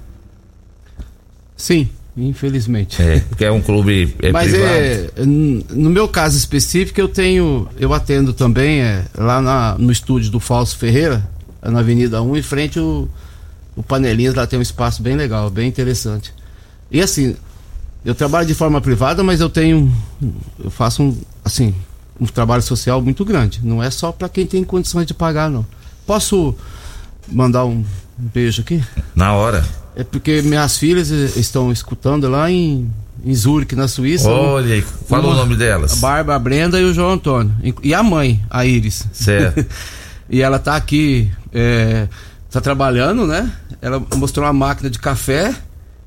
Sim, infelizmente. É, porque é um clube é, [LAUGHS] Mas privado. é, no meu caso específico, eu tenho, eu atendo também é, lá na- no estúdio do Falso Ferreira, na Avenida 1, em frente o, o Panelinhas, lá tem um espaço bem legal, bem interessante. E assim, eu trabalho de forma privada, mas eu tenho, eu faço um, assim, um trabalho social muito grande. Não é só para quem tem condições de pagar, não. Posso mandar um beijo aqui? Na hora. É porque minhas filhas estão escutando lá em, em Zurich, na Suíça. Olha aí, fala o nome A delas. Bárbara, a Brenda e o João Antônio. E a mãe, a Iris. Certo. [LAUGHS] e ela tá aqui, é, tá trabalhando, né? Ela mostrou uma máquina de café,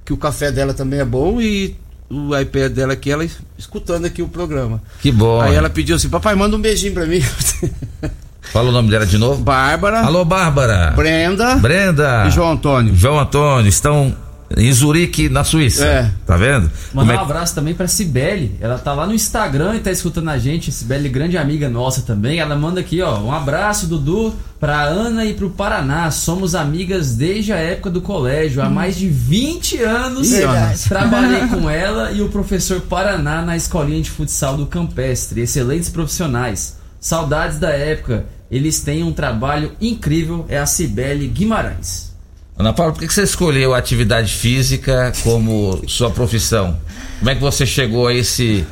que o café dela também é bom e o iPad dela aqui, ela es- escutando aqui o programa. Que bom. Aí ela pediu assim, papai, manda um beijinho pra mim. [LAUGHS] Fala o nome dela de novo. Bárbara, Alô, Bárbara. Brenda Brenda. e João Antônio. João Antônio estão em Zurique, na Suíça. É. Tá vendo? Mandar é um abraço também pra Cibele. Ela tá lá no Instagram e tá escutando a gente. Cibele, grande amiga nossa também. Ela manda aqui, ó, um abraço, Dudu, pra Ana e pro Paraná. Somos amigas desde a época do colégio. Há mais de 20 anos Ih, [LAUGHS] trabalhei com ela e o professor Paraná na escolinha de futsal do Campestre. Excelentes profissionais. Saudades da época. Eles têm um trabalho incrível. É a Cibele Guimarães. Ana Paula, por que você escolheu a atividade física como sua profissão? Como é que você chegou a esse.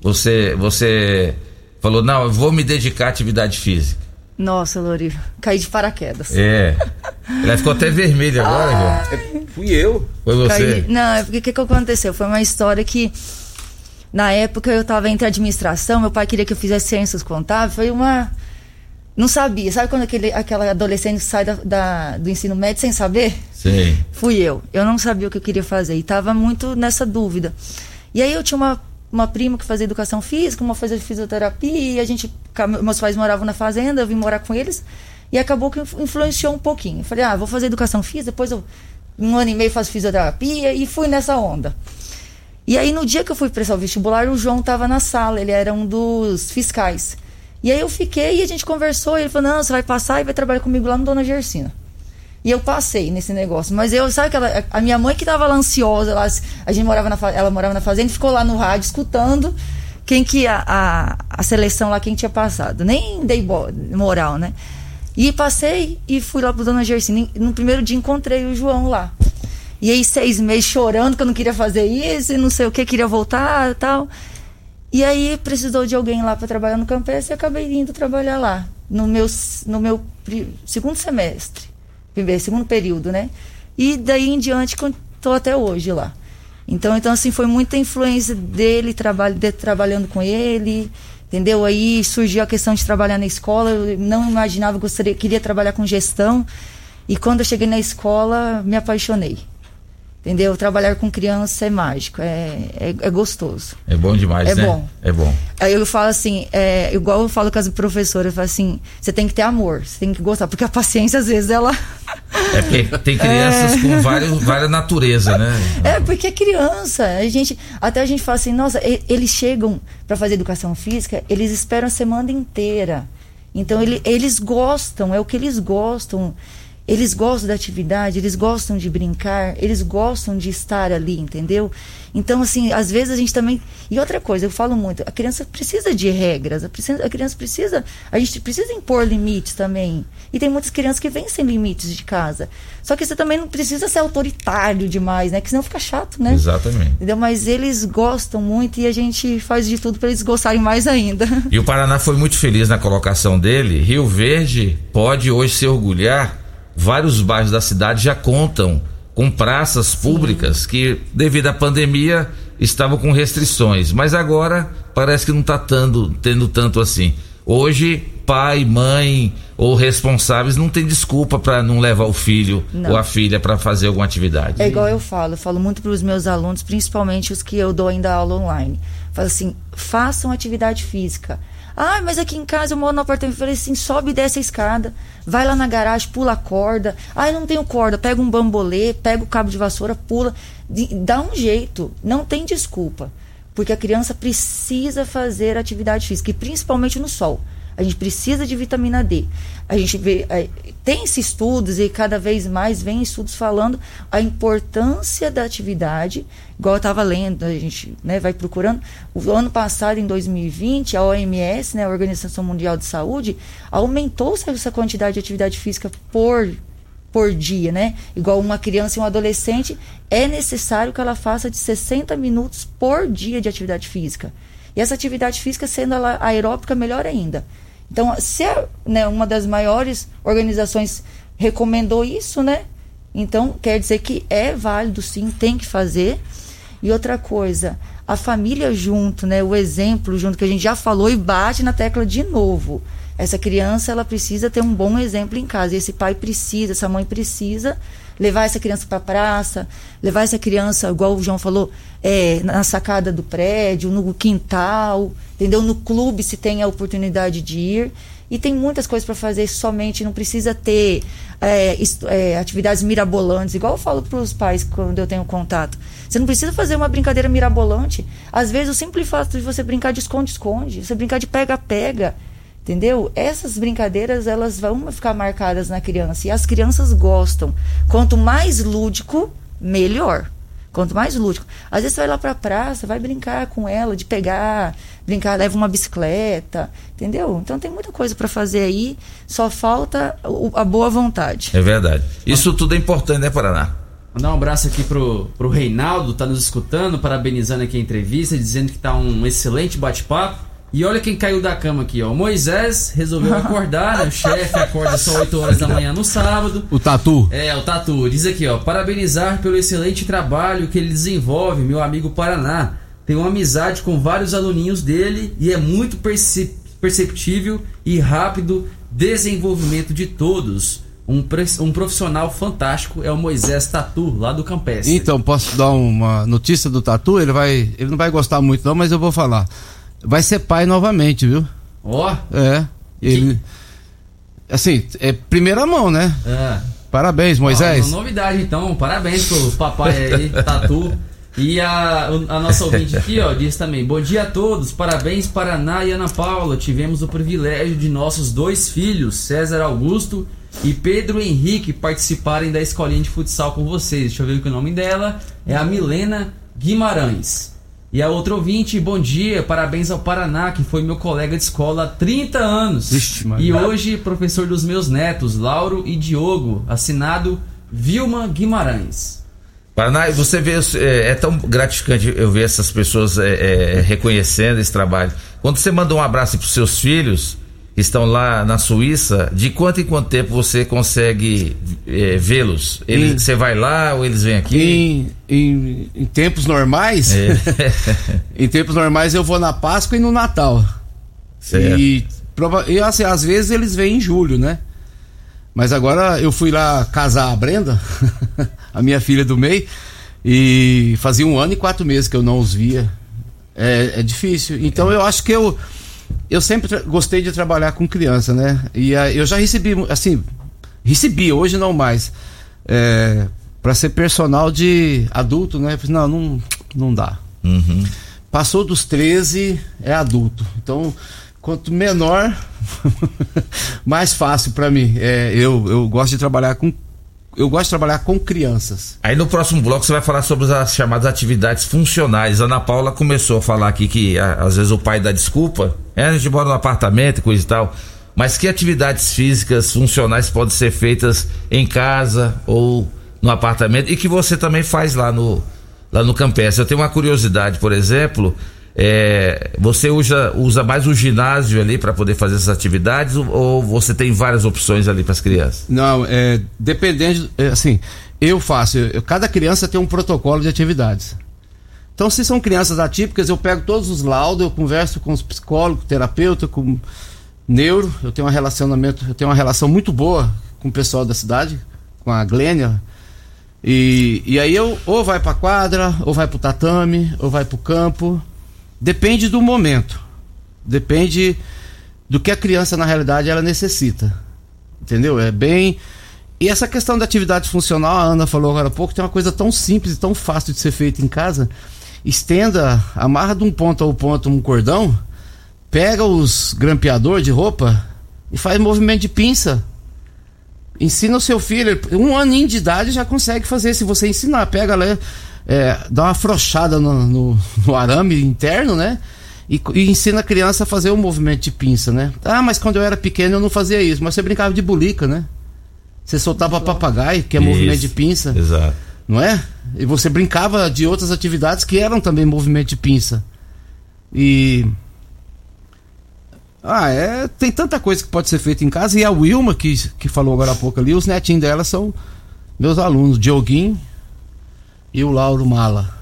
Você, você falou, não, eu vou me dedicar à atividade física. Nossa, Lori, caí de paraquedas. É. Ela ficou até vermelha agora, João. Fui eu. Foi você. Caí- Não, é porque o que, que aconteceu? Foi uma história que, na época, eu tava entre administração, meu pai queria que eu fizesse ciências contábeis, foi uma. Não sabia. Sabe quando aquele, aquela adolescente sai da, da- do ensino médio sem saber? Sim. Fui eu. Eu não sabia o que eu queria fazer e tava muito nessa dúvida. E aí eu tinha uma, uma prima que fazia educação física, uma fazia fisioterapia, e a gente. Meus pais moravam na fazenda, eu vim morar com eles, e acabou que influ- influenciou um pouquinho. Eu falei, ah, vou fazer educação física, depois eu. Um ano e meio faço fisioterapia e fui nessa onda. E aí, no dia que eu fui prestar o vestibular, o João estava na sala, ele era um dos fiscais. E aí eu fiquei e a gente conversou, e ele falou: não, você vai passar e vai trabalhar comigo lá no Dona Gersina. E eu passei nesse negócio. Mas eu, sabe aquela. A minha mãe que tava lá ansiosa, lá, a gente morava na, ela morava na fazenda, ficou lá no rádio escutando quem que a, a, a seleção lá, quem tinha passado. Nem dei moral, né? E passei e fui lá pro Dona Gersina. No primeiro dia encontrei o João lá. E aí, seis meses chorando que eu não queria fazer isso e não sei o que, queria voltar e tal. E aí, precisou de alguém lá para trabalhar no campestre e acabei indo trabalhar lá. No meu, no meu segundo semestre. Primeiro, segundo período, né? E daí em diante, estou até hoje lá. Então, então, assim, foi muita influência dele, trabalho, de, trabalhando com ele, entendeu? Aí surgiu a questão de trabalhar na escola. Eu não imaginava, gostaria, queria trabalhar com gestão. E quando eu cheguei na escola, me apaixonei. Entendeu? Trabalhar com criança é mágico, é, é, é gostoso. É bom demais, É né? bom. É bom. Aí eu falo assim, é, igual eu falo com as professoras, eu falo assim, você tem que ter amor, você tem que gostar, porque a paciência, às vezes, ela. [LAUGHS] É porque tem crianças com vários, várias natureza, né? É, porque é criança. A gente, até a gente fala assim, nossa, eles chegam para fazer educação física, eles esperam a semana inteira. Então ele, eles gostam, é o que eles gostam. Eles gostam da atividade, eles gostam de brincar, eles gostam de estar ali, entendeu? Então, assim, às vezes a gente também. E outra coisa, eu falo muito, a criança precisa de regras, a, precisa- a criança precisa. A gente precisa impor limites também. E tem muitas crianças que vêm sem limites de casa. Só que você também não precisa ser autoritário demais, né? Que senão fica chato, né? Exatamente. Entendeu? Mas eles gostam muito e a gente faz de tudo para eles gostarem mais ainda. E o Paraná foi muito feliz na colocação dele. Rio Verde pode hoje se orgulhar. Vários bairros da cidade já contam com praças públicas que, devido à pandemia, estavam com restrições. Mas agora parece que não está tendo, tendo tanto assim. Hoje, pai, mãe ou responsáveis não tem desculpa para não levar o filho Não. ou a filha para fazer alguma atividade. É igual eu falo, eu falo muito para os meus alunos, principalmente os que eu dou ainda aula online. Falo assim, façam atividade física. Ah, mas aqui em casa eu moro no apartamento. Eu falei assim, sobe e desce a escada, vai lá na garagem, pula a corda. Ah, eu não tenho corda, pega um bambolê, pega o cabo de vassoura, pula. De- dá um jeito, não tem desculpa. Porque a criança precisa fazer atividade física, e principalmente no sol. A gente precisa de vitamina D. A gente vê, é, tem-se estudos e cada vez mais vem estudos falando a importância da atividade. Igual eu estava lendo, a gente né, vai procurando. O ano passado, em 2020, a OMS, né, a Organização Mundial de Saúde, aumentou essa quantidade de atividade física por por dia, né? Igual uma criança e um adolescente, é necessário que ela faça de 60 minutos por dia de atividade física. E essa atividade física sendo ela aeróbica, melhor ainda. Então, se a, né, uma das maiores organizações recomendou isso, né? Então, quer dizer que é válido sim, tem que fazer. E outra coisa, a família junto, né? O exemplo junto, que a gente já falou e bate na tecla de novo. Essa criança, ela precisa ter um bom exemplo em casa. Esse pai precisa, essa mãe precisa levar essa criança para a praça, levar essa criança, igual o João falou, é, na sacada do prédio, no quintal, entendeu? No clube, se tem a oportunidade de ir. E tem muitas coisas para fazer somente, não precisa ter é, é, atividades mirabolantes, igual eu falo para os pais quando eu tenho contato. Você não precisa fazer uma brincadeira mirabolante. Às vezes, o simples fato de você brincar de esconde-esconde, você brincar de pega-pega, entendeu? Essas brincadeiras, elas vão ficar marcadas na criança. E as crianças gostam. Quanto mais lúdico, melhor. Quanto mais lúdico. Às vezes você vai lá pra praça, vai brincar com ela, de pegar, brincar, leva uma bicicleta, entendeu? Então tem muita coisa para fazer aí, só falta o- a boa vontade. É verdade. Isso tudo é importante, né, Paraná? Mandar um abraço aqui pro, pro Reinaldo, tá nos escutando, parabenizando aqui a entrevista, dizendo que tá um excelente bate-papo. E olha quem caiu da cama aqui, ó. O Moisés resolveu [LAUGHS] acordar, né? O chefe acorda só 8 horas da manhã no sábado. O tatu. É, o Tatu diz aqui, ó, parabenizar pelo excelente trabalho que ele desenvolve, meu amigo Paraná. Tem uma amizade com vários aluninhos dele e é muito perce- perceptível e rápido desenvolvimento de todos. Um, um profissional fantástico é o Moisés Tatu, lá do Campestre. Então, posso dar uma notícia do tatu? Ele vai. Ele não vai gostar muito, não, mas eu vou falar. Vai ser pai novamente, viu? Ó, É. Ele. Assim, é primeira mão, né? é. Parabéns, Moisés. Uma novidade então, parabéns pro papai aí, Tatu. E a, o- a nossa ouvinte aqui, ó, diz também: Bom dia a todos, parabéns Paraná e Ana Paula. Tivemos o privilégio de nossos dois filhos, César Augusto e Pedro Henrique, participarem da escolinha de futsal com vocês. Deixa eu ver que o nome dela é a Milena Guimarães. E a outra ouvinte, bom dia, parabéns ao Paraná, que foi meu colega de escola há 30 anos. Maria. e hoje, professor dos meus netos, Lauro e Diogo, assinado Vilma Guimarães. Paraná, você vê, é, é tão gratificante eu ver essas pessoas é, é, reconhecendo esse trabalho. Quando você manda um abraço para seus filhos estão lá na Suíça, de quanto em quanto tempo você consegue é, vê-los? Você vai lá ou eles vêm aqui? Em, em, em tempos normais, É. [LAUGHS] em tempos normais eu vou na Páscoa e no Natal. Certo. E, e assim, às vezes eles vêm em julho, né? Mas agora eu fui lá casar a Brenda, [LAUGHS] a minha filha do meio, e fazia um ano e quatro meses que eu não os via. É, é difícil. Então eu acho que eu, eu sempre gostei de trabalhar com criança, né? E ah, eu já recebi, assim, recebi, hoje não mais, é, para ser personal de adulto, né? Não, não, não dá. Uhum. Passou dos 13, é adulto. Então, quanto menor, [LAUGHS] mais fácil para mim. É, eu, eu gosto de trabalhar com. Eu gosto de trabalhar com crianças. Aí no próximo bloco você vai falar sobre as chamadas atividades funcionais. Ana Paula começou a falar aqui que a- às vezes o pai dá desculpa. É, a gente mora no apartamento coisa e tal. Mas que atividades físicas funcionais podem ser feitas em casa ou no apartamento e que você também faz lá no, lá no campestre. Eu tenho uma curiosidade, por exemplo, é, você usa, usa mais o ginásio ali para poder fazer essas atividades ou, ou você tem várias opções ali para as crianças? Não, é, dependendo. é, assim, eu faço. eu- cada criança tem um protocolo de atividades. Então, se são crianças atípicas, eu pego todos os laudos, eu converso com os psicólogos, terapeuta, com, neuro, eu tenho um relacionamento, eu tenho uma relação muito boa com o pessoal da cidade, com a Glênia. E, e aí eu ou vai pra quadra, ou vai pro tatame, ou vai pro campo. Depende do momento. Depende do que a criança na realidade ela necessita. Entendeu? É bem e essa questão da atividade funcional, a Ana falou agora há pouco, tem uma coisa tão simples e tão fácil de ser feita em casa. Estenda, amarra de um ponto ao ponto um cordão, pega os grampeador de roupa e faz movimento de pinça. Ensina o seu filho, um aninho de idade já consegue fazer se você ensinar. Pega lá, é, dá uma afrouxada no, no, no arame interno, né? E, e ensina a criança a fazer o movimento de pinça, né? Ah, mas quando eu era pequeno eu não fazia isso, mas você brincava de bulica, né? Você soltava papagaio, que é Isso, movimento de pinça, Exato. não é? E você brincava de outras atividades que eram também movimento de pinça. E. Ah, é. Tem tanta coisa que pode ser feita em casa. E a Wilma, que, que falou agora há pouco ali, os netinhos dela são meus alunos, Dioguinho e o Lauro Mala.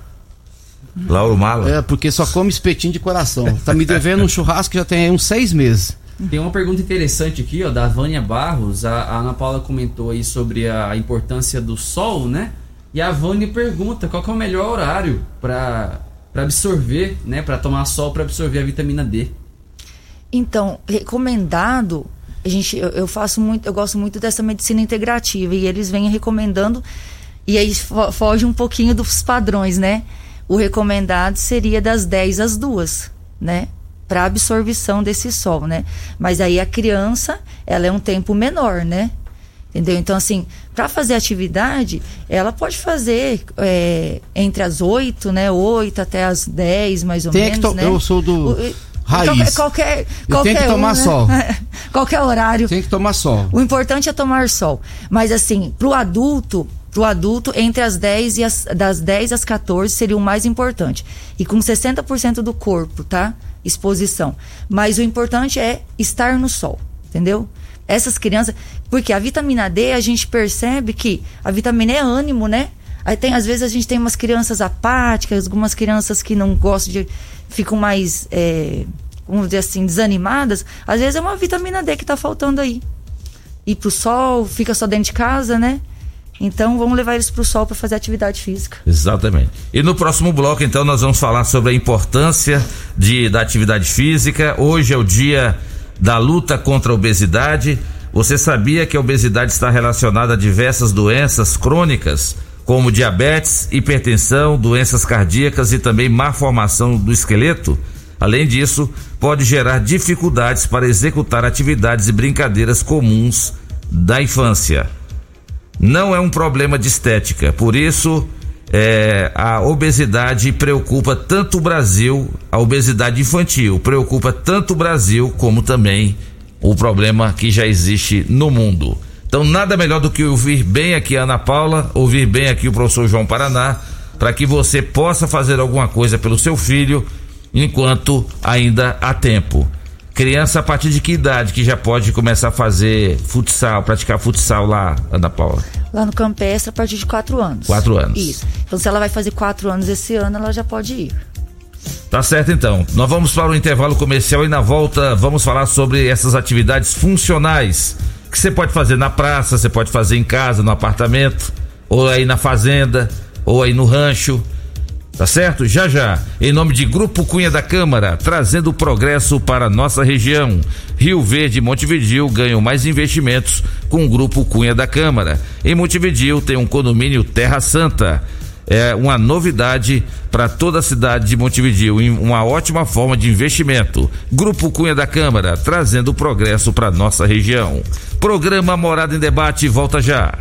Lauro Mala. É, porque só come espetinho de coração. Tá me devendo um churrasco que já tem aí uns seis meses. Tem uma pergunta interessante aqui, ó, da Vânia Barros. A, a Ana Paula comentou aí sobre a importância do sol, né? E a Vânia pergunta qual que é o melhor horário para absorver, né? Para tomar sol para absorver a vitamina D. Então, recomendado, a gente, eu, eu faço muito, eu gosto muito dessa medicina integrativa e eles vêm recomendando e aí fo- foge um pouquinho dos padrões, né? O recomendado seria das 10 às 2, né? Para absorção desse sol, né? Mas aí a criança, ela é um tempo menor, né? Entendeu? Então, assim, para fazer atividade, ela pode fazer é, entre as 8, né? 8 até as 10, mais ou Tem que menos, né? eu sou do O- raiz. Qualquer, qualquer, qualquer que tomar um, né? sol. [LAUGHS] qualquer horário. Tem que tomar sol. O importante é tomar sol. Mas assim, pro adulto, pro adulto, entre as 10 e as, das 10 às 14 seria o mais importante. E com 60% do corpo, tá? Exposição. Mas o importante é estar no sol, entendeu? Essas crianças, porque a vitamina D a gente percebe que a vitamina é ânimo, né? Aí tem, às vezes a gente tem umas crianças apáticas, algumas crianças que não gostam de. ficam mais, é, vamos dizer assim, desanimadas. Às vezes é uma vitamina D que tá faltando aí ir pro sol, fica só dentro de casa, né? Então vamos levar eles pro sol para fazer atividade física. Exatamente. E no próximo bloco, então, nós vamos falar sobre a importância de, da atividade física. Hoje é o dia da luta contra a obesidade. Você sabia que a obesidade está relacionada a diversas doenças crônicas, como diabetes, hipertensão, doenças cardíacas e também má formação do esqueleto? Além disso, pode gerar dificuldades para executar atividades e brincadeiras comuns da infância não é um problema de estética. Por isso, é, a obesidade preocupa tanto o Brasil, a obesidade infantil preocupa tanto o Brasil como também o problema que já existe no mundo. Então, nada melhor do que ouvir bem aqui a Ana Paula, ouvir bem aqui o professor João Paraná, para que você possa fazer alguma coisa pelo seu filho enquanto ainda há tempo. Criança a partir de que idade que já pode começar a fazer futsal, praticar futsal lá, Ana Paula? Lá no campestre a partir de 4 anos. Quatro anos. Isso. Então se ela vai fazer 4 anos esse ano, ela já pode ir. Tá certo então. Nós vamos para o intervalo comercial e na volta vamos falar sobre essas atividades funcionais que você pode fazer na praça, você pode fazer em casa, no apartamento, ou aí na fazenda, ou aí no rancho. Tá certo? Já já, em nome de Grupo Cunha da Câmara, trazendo progresso para nossa região. Rio Verde e Montevidil ganham mais investimentos com o Grupo Cunha da Câmara. Em Montevidil tem um condomínio Terra Santa. É uma novidade para toda a cidade de Montevidil, uma ótima forma de investimento. Grupo Cunha da Câmara, trazendo progresso para nossa região. Programa Morada em Debate volta já.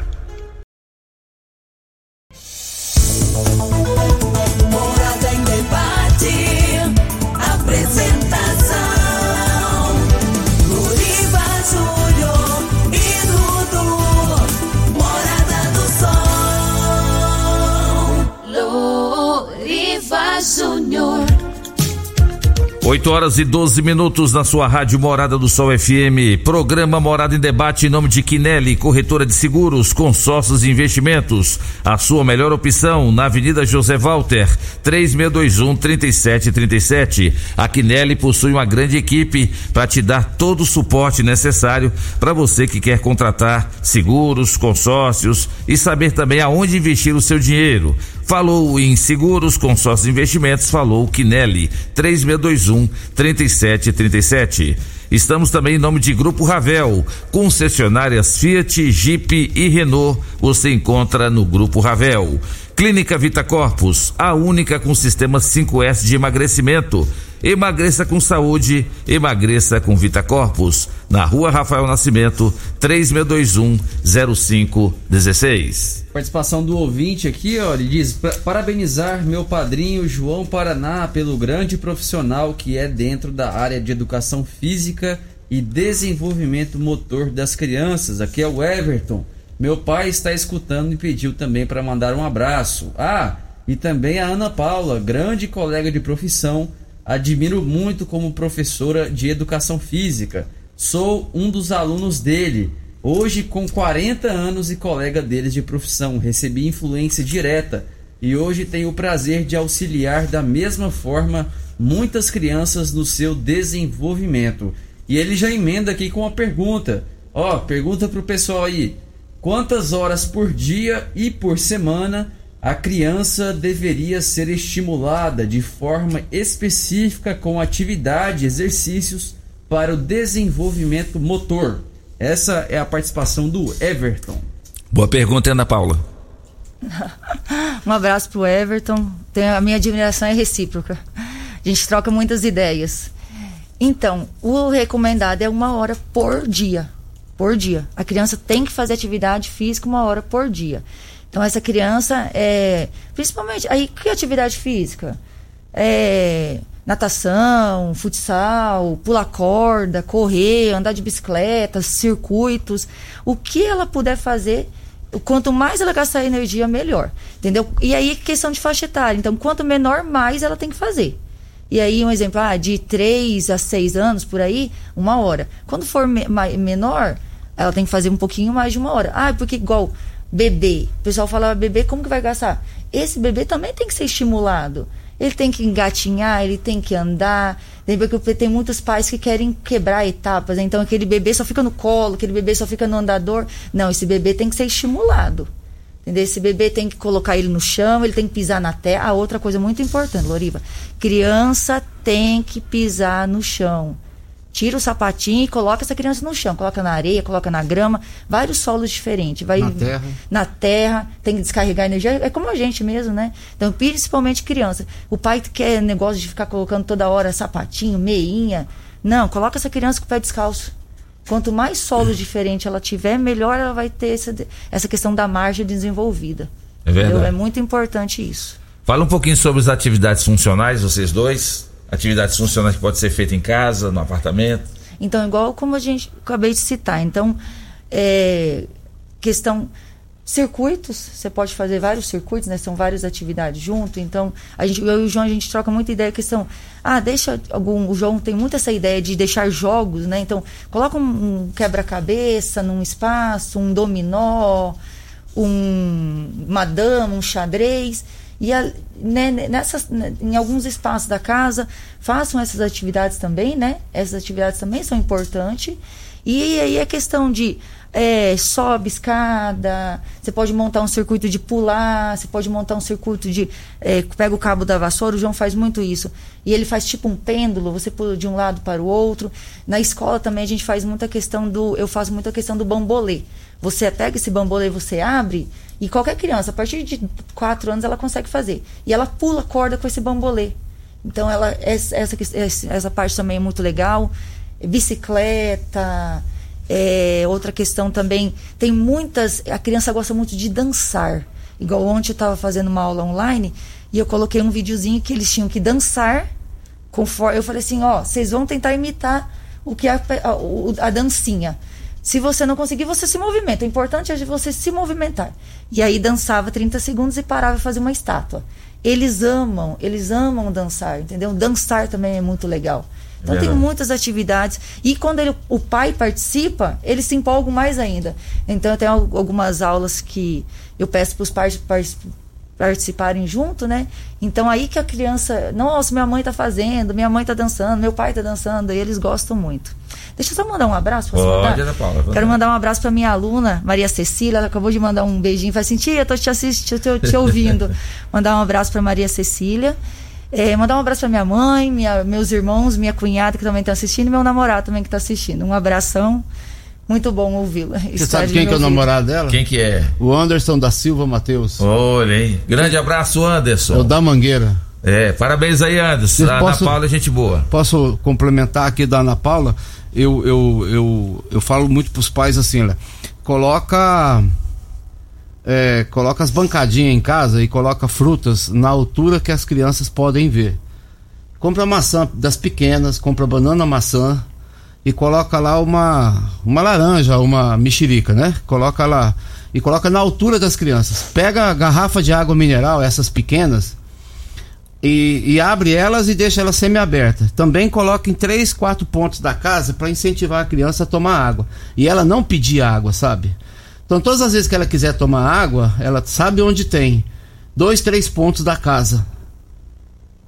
8 horas e 12 minutos na sua rádio Morada do Sol FM. Programa Morada em Debate em nome de Quinelli, corretora de seguros, consórcios e investimentos. A sua melhor opção na Avenida José Walter, 3621 3737. A Quinelli possui uma grande equipe para te dar todo o suporte necessário para você que quer contratar seguros, consórcios e saber também aonde investir o seu dinheiro. Falou em seguros, consórcios e investimentos, falou Quinelli, 3621 3737. Estamos também em nome de Grupo Ravel, concessionárias Fiat, Jeep e Renault. Você encontra no Grupo Ravel. Clínica Vita Corpus, a única com sistema 5S de emagrecimento. Emagreça com saúde, emagreça com Vita Corpus. Na rua Rafael Nascimento, 3621 0516. Participação do ouvinte aqui, ó, ele diz: "Pa- parabenizar meu padrinho João Paraná pelo grande profissional que é dentro da área de educação física e desenvolvimento motor das crianças. Aqui é o Everton. Meu pai está escutando e pediu também para mandar um abraço. Ah, e também a Ana Paula, grande colega de profissão. Admiro muito como professora de educação física. Sou um dos alunos dele. Hoje, com 40 anos e colega deles de profissão, recebi influência direta e hoje tenho o prazer de auxiliar da mesma forma muitas crianças no seu desenvolvimento. E ele já emenda aqui com uma pergunta. Ó, pergunta pro pessoal aí: quantas horas por dia e por semana a criança deveria ser estimulada de forma específica com atividade, exercícios para o desenvolvimento motor? Essa é a participação do Everton. Boa pergunta, Ana Paula. [LAUGHS] Um abraço pro Everton. Tem, a minha admiração é recíproca. A gente troca muitas ideias. Então, o recomendado é uma hora por dia. Por dia. A criança tem que fazer atividade física uma hora por dia. Então, essa criança é. Principalmente. Aí, que atividade física? É. Natação, futsal, pular corda, correr, andar de bicicleta, circuitos. O que ela puder fazer quanto mais ela gastar energia, melhor. Entendeu? E aí, questão de faixa etária. Então, quanto menor, mais ela tem que fazer. E aí, um exemplo, ah, de 3 a 6 anos, por aí, uma hora. Quando for me- menor, ela tem que fazer um pouquinho mais de uma hora. Ah, porque igual bebê. O pessoal fala, bebê, como que vai gastar? Esse bebê também tem que ser estimulado. Ele tem que engatinhar, ele tem que andar. Tem, porque tem muitos pais que querem quebrar etapas. Então, aquele bebê só fica no colo, aquele bebê só fica no andador. Não, esse bebê tem que ser estimulado. Entendeu? Esse bebê tem que colocar ele no chão, ele tem que pisar na terra. Ah, outra coisa muito importante, Loriva. Criança tem que pisar no chão. Tira o sapatinho e coloca essa criança no chão. Coloca na areia, coloca na grama, vários solos diferentes. Vai Na terra. na terra, tem que descarregar energia. É como a gente mesmo, né? Então, principalmente criança. O pai quer negócio de ficar colocando toda hora sapatinho, meinha. Não, coloca essa criança com o pé descalço. Quanto mais solo diferente ela tiver, melhor ela vai ter essa, essa questão da margem desenvolvida. É verdade. Entendeu? É muito importante isso. Fala um pouquinho sobre as atividades funcionais, vocês dois. Atividades funcionais que pode ser feita em casa, no apartamento. Então, igual como a gente acabei de citar. Então, é, questão circuitos, você pode fazer vários circuitos, né? São várias atividades junto. Então, a gente, eu e o João a gente troca muita ideia questão, ah, deixa algum, o João tem muito essa ideia de deixar jogos, né? Então, coloca um, um quebra-cabeça num espaço, um dominó, um uma dama, um xadrez e a, né, nessas, né, em alguns espaços da casa façam essas atividades também, né? Essas atividades também são importantes. E aí é questão de é, sobe escada, você pode montar um circuito de pular, você pode montar um circuito de. é, pega o cabo da vassoura, o João faz muito isso. E ele faz tipo um pêndulo, você pula de um lado para o outro. Na escola também a gente faz muita questão do. Eu faço muita questão do bambolê. Você pega esse bambolê, você abre, e qualquer criança, a partir de 4 anos, ela consegue fazer. E ela pula corda com esse bambolê. Então, ela, essa, essa, essa parte também é muito legal. Bicicleta. É, outra questão também, tem muitas. A criança gosta muito de dançar. Igual ontem eu estava fazendo uma aula online e eu coloquei um videozinho que eles tinham que dançar. Conforme, eu falei assim: ó, vocês vão tentar imitar o que é a, a, a dancinha. Se você não conseguir, você se movimenta. O importante é você se movimentar. E aí dançava 30 segundos e parava e fazia uma estátua. eles amam, eles amam dançar, entendeu? Dançar também é muito legal. Então tem Verdade. muitas atividades. E quando ele- o pai participa, eles se empolgam mais ainda. Então eu tenho al- algumas aulas que eu peço para os pais participarem junto, né? Então aí que a criança, nossa, minha mãe tá fazendo, minha mãe tá dançando, meu pai tá dançando, e eles gostam muito. Deixa eu só mandar um abraço. mandar? Ana Paula, Quero mandar um abraço para minha aluna, Maria Cecília. Ela acabou de mandar um beijinho. Fala assim, tia, eu tô te assistindo, tô te ouvindo. [LAUGHS] mandar um abraço para Maria Cecília. É, mandar um abraço para minha mãe, minha- meus irmãos, minha cunhada que também estão assistindo, e meu namorado também que está assistindo. Um abração. Muito bom ouvi-la. Você sabe quem que é o namorado dela? Quem que é? O Anderson da Silva Matheus. Olha, hein? Grande abraço, É o Anderson. da Mangueira. É, parabéns aí, Anderson. A posso- Ana Paula é gente boa. Posso complementar aqui da Ana Paula? Eu, eu, eu, eu falo muito pros pais assim, olha, coloca é, coloca as bancadinhas em casa e coloca frutas na altura que as crianças podem ver. Compra maçã das pequenas, compra banana maçã e coloca lá uma uma laranja, uma mexerica, né? Coloca lá e coloca na altura das crianças. Pega a garrafa de água mineral, essas pequenas, e, e abre elas e deixa elas semi-abertas. Também coloca em três, quatro pontos da casa para incentivar a criança a tomar água. E ela não pedir água, sabe? Então todas as vezes que ela quiser tomar água, ela sabe onde tem. Dois, três pontos da casa.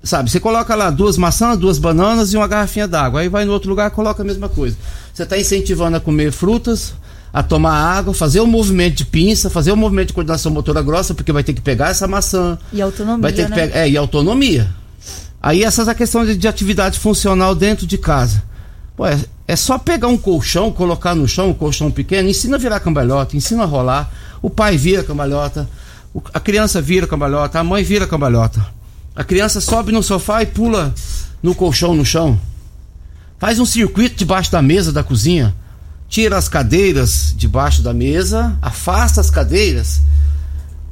Sabe, você coloca lá duas maçãs, duas bananas e uma garrafinha d'água. Aí vai no outro lugar coloca a mesma coisa. Você está incentivando a comer frutas, a tomar água, fazer o movimento de pinça, fazer o movimento de coordenação motora grossa, porque vai ter que pegar essa maçã, E autonomia, Vai ter que né? É, e autonomia. Aí essas a questão de, de atividade funcional dentro de casa. Pô, é, é só pegar um colchão, colocar no chão, um colchão pequeno, ensina a virar cambalhota, ensina a rolar. O pai vira cambalhota, a criança vira cambalhota, a mãe vira cambalhota. A criança sobe no sofá e pula no colchão no chão. Faz um circuito debaixo da mesa da cozinha. Tira as cadeiras debaixo da mesa, afasta as cadeiras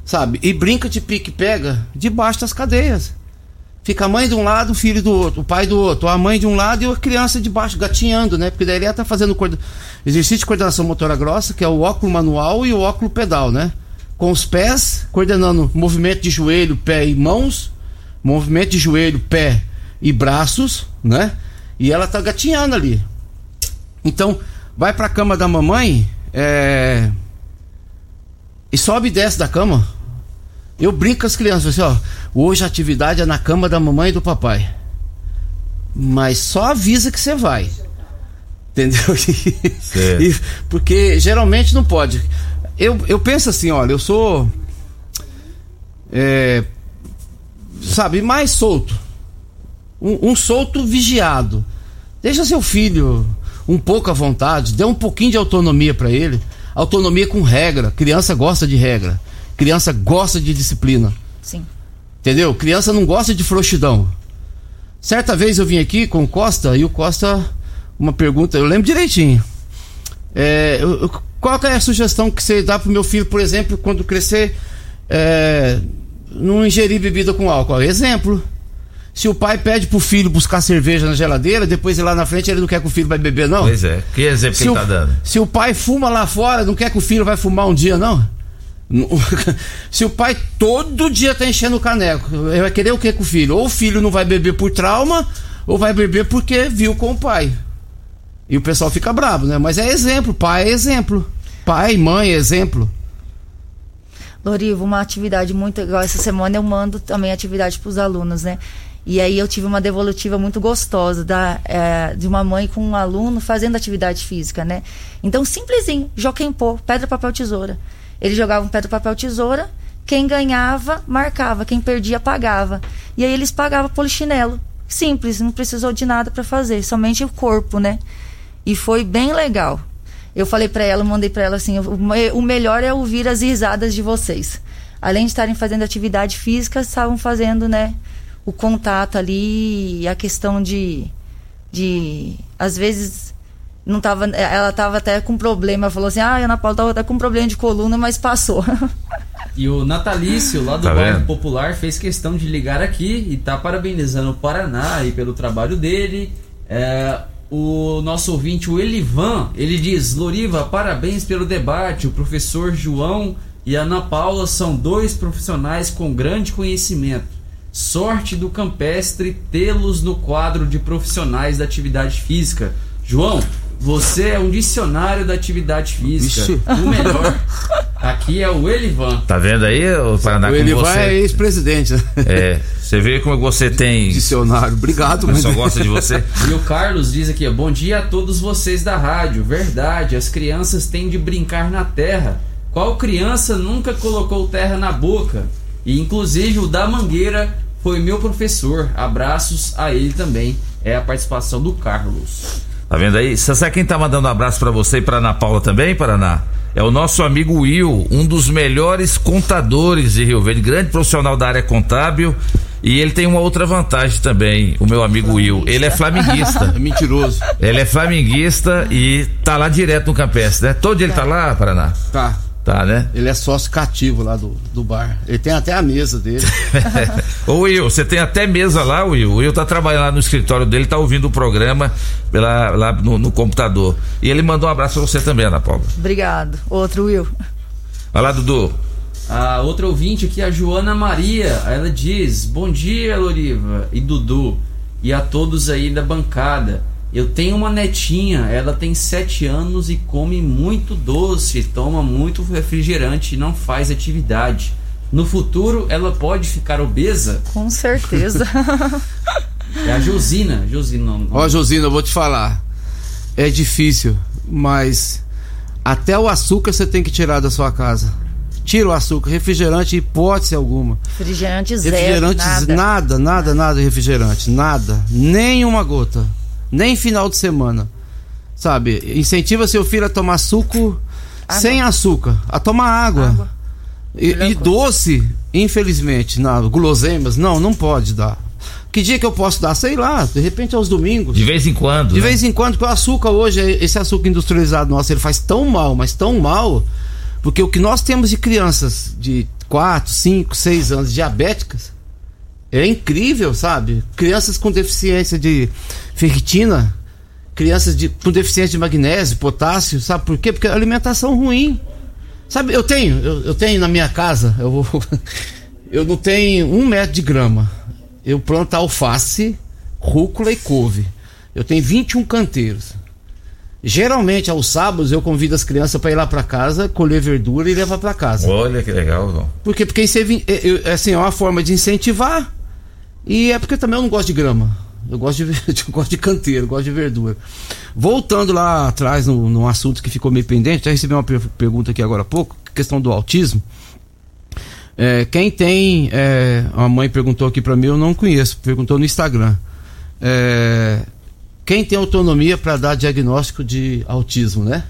sabe? E brinca de pique-pega debaixo das cadeiras. Fica a mãe de um lado, o filho do outro, o pai do outro, a mãe de um lado e a criança debaixo, gatinhando, né? Porque daí ele tá fazendo coorda- exercício de coordenação motora grossa, que é o óculo manual e o óculo pedal, né? Com os pés, coordenando movimento de joelho, pé e mãos, movimento de joelho, pé e braços, né? E ela tá gatinhando ali. Então, vai pra cama da mamãe, é e sobe e desce da cama. Eu brinco com as crianças, assim, ó. Hoje a atividade é na cama da mamãe e do papai. Mas só avisa que você vai. Entendeu? [LAUGHS] E- porque geralmente não pode. Eu, eu penso assim, olha, eu sou. é, sabe, mais solto. Um, um solto vigiado. Deixa seu filho um pouco à vontade, dê um pouquinho de autonomia para ele. Autonomia com regra. Criança gosta de regra. Criança gosta de disciplina. Sim. Entendeu? Criança não gosta de frouxidão. Certa vez eu vim aqui com o Costa e o Costa, uma pergunta, eu lembro direitinho. É, eu- qual é a sugestão que você dá pro meu filho, por exemplo, quando crescer, é, não ingerir bebida com álcool? Exemplo. Se o pai pede pro filho buscar cerveja na geladeira, depois lá na frente ele não quer que o filho vai beber, não? Pois é. Que exemplo que Se ele o, tá dando? se o pai fuma lá fora, não quer que o filho vai fumar um dia, não? Não- [LAUGHS] Se o pai todo dia tá enchendo o caneco, ele vai querer o que com o filho? Ou o filho não vai beber por trauma, ou vai beber porque viu com o pai. E o pessoal fica bravo, né? Mas é exemplo, pai é exemplo. Pai, mãe é exemplo. Lorivo, uma atividade muito igual essa semana eu mando também atividade para os alunos, né? E aí eu tive uma devolutiva muito gostosa da, é, de uma mãe com um aluno fazendo atividade física, né? Então, simplesinho, joquempô, pedra, papel, tesoura. Eles jogavam pedra, papel, tesoura, quem ganhava, marcava, quem perdia, pagava. E aí eles pagavam polichinelo. Simples, não precisou de nada para fazer, somente o corpo, né? E foi bem legal. Eu falei pra ela, mandei pra ela assim: o, me- o melhor é ouvir as risadas de vocês. Além de estarem fazendo atividade física, estavam fazendo, né, o contato ali e a questão de de às vezes não tava, ela tava até com problema, falou assim: "Ah, a Ana Paula tava até com problema de coluna, mas passou". [LAUGHS] E o Natalício, lá do Tá bairro vendo? Popular, fez questão de ligar aqui e tá parabenizando o Paraná aí pelo trabalho dele. É, o nosso ouvinte, o Elivan, ele diz: Loriva, parabéns pelo debate. O professor João e a Ana Paula são dois profissionais com grande conhecimento. Sorte do campestre tê-los no quadro de profissionais da atividade física. João, você é um dicionário da atividade física. Ixi. O melhor. [LAUGHS] Aqui é o Elivan. Tá vendo aí, o Paraná, O Elivan você... é ex-presidente, né? É, você vê como você tem... [LAUGHS] Dicionário. Obrigado, mas pessoal gosta de você. E o Carlos diz aqui, ó, bom dia a todos vocês da rádio. Verdade, as crianças têm de brincar na terra. Qual criança nunca colocou terra na boca? E inclusive o da Mangueira foi meu professor. Abraços a ele também. É a participação do Carlos. Tá vendo aí? Você sabe quem tá mandando um abraço pra você e pra Ana Paula também, Paraná? É o nosso amigo Will, um dos melhores contadores de Rio Verde, grande profissional da área contábil. E ele tem uma outra vantagem também, o meu amigo Will. Ele é flamenguista. [LAUGHS] é mentiroso. Ele é flamenguista e tá lá direto no Campestre, né? Todo dia ele tá lá, Paraná? Tá. Tá, né? Ele é sócio cativo lá do, do bar. Ele tem até a mesa dele. [LAUGHS] Ô Will, você tem até mesa lá, Will. O Will tá trabalhando lá no escritório dele, tá ouvindo o programa pela, lá no, no computador. E ele mandou um abraço pra você também, Ana Paula. Obrigado. Outro Will. Vai lá, Dudu. A outra ouvinte aqui, a Joana Maria, ela diz: Bom dia, Loriva e Dudu, e a todos aí da bancada. Eu tenho uma netinha, ela tem sete anos e come muito doce, toma muito refrigerante e não faz atividade. No futuro, ela pode ficar obesa? Com certeza. [LAUGHS] É a Josina. Josina, não. Ó, Josina, eu vou te falar. É difícil, mas até o açúcar você tem que tirar da sua casa. Tira o açúcar, refrigerante, hipótese alguma. Refrigerante zero. Refrigerante, nada. nada, nada, nada de refrigerante, nada, nem uma gota, nem final de semana, sabe? Incentiva seu filho a tomar suco sem açúcar, a tomar água. Água. E, e doce, infelizmente, na guloseimas, não, não pode dar. Que dia que eu posso dar? Sei lá, de repente aos domingos. De vez em quando. De né? vez em quando, porque o açúcar hoje, esse açúcar industrializado nosso, ele faz tão mal, mas tão mal, porque o que nós temos de crianças de 4, 5, 6 anos diabéticas é incrível, sabe? Crianças com deficiência de ferritina, crianças de, com deficiência de magnésio, potássio, sabe por quê? Porque a alimentação ruim. Sabe, eu tenho, eu, eu tenho na minha casa, eu, vou- [LAUGHS] eu não tenho um metro de grama. Eu planto alface, rúcula e couve. Eu tenho 21 canteiros. Geralmente, aos sábados, eu convido as crianças para ir lá para casa, colher verdura e levar para casa. Olha que legal, João. Por quê? Porque isso é, é- é- assim, é uma forma de incentivar. E é porque também eu não gosto de grama. Eu gosto de, [LAUGHS] eu gosto de canteiro, gosto de verdura. Voltando lá atrás no assunto que ficou meio pendente, já recebi uma per- pergunta aqui agora há pouco, questão do autismo. É, quem tem. É, a mãe perguntou aqui para mim, eu não conheço, perguntou no Instagram. É, quem tem autonomia para dar diagnóstico de autismo, né?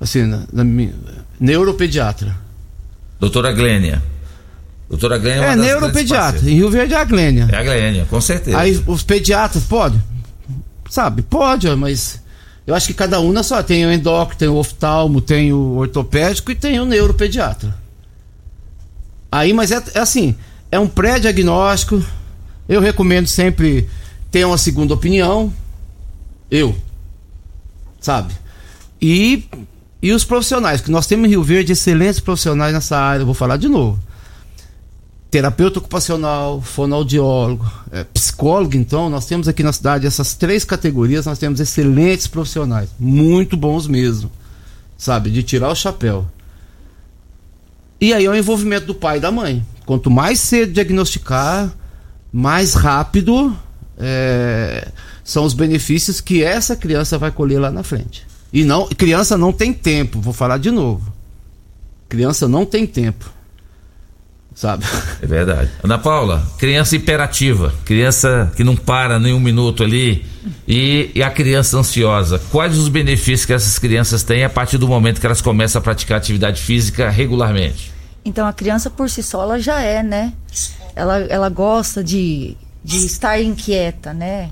Assim, na, na neuropediatra. Doutora Glênia. Doutora Glênia uma É, grandes neuropediatra. Em Rio Verde é a Glênia. É a Glênia, com certeza. Aí os pediatras, pode? Sabe, pode, mas eu acho que cada um na sua. Tem o endócrino, tem o oftalmo, tem o ortopédico e tem o neuropediatra. Aí, mas é, é assim, é um pré-diagnóstico. Eu recomendo sempre ter uma segunda opinião. Eu. Sabe? E, e os profissionais, que nós temos em Rio Verde excelentes profissionais nessa área, eu vou falar de novo terapeuta ocupacional, fonoaudiólogo, é, psicólogo, então, nós temos aqui na cidade essas três categorias, nós temos excelentes profissionais, muito bons mesmo, sabe, de tirar o chapéu. E aí é o envolvimento do pai e da mãe. Quanto mais cedo diagnosticar, mais rápido é, são os benefícios que essa criança vai colher lá na frente. E não, criança não tem tempo, vou falar de novo. Criança não tem tempo. Sabe? É verdade. Ana Paula, criança hiperativa, criança que não para nem um minuto ali, e, e a criança ansiosa. Quais os benefícios que essas crianças têm a partir do momento que elas começam a praticar atividade física regularmente? Então a criança por si só ela já é, né? Ela, ela gosta de, de estar inquieta, né?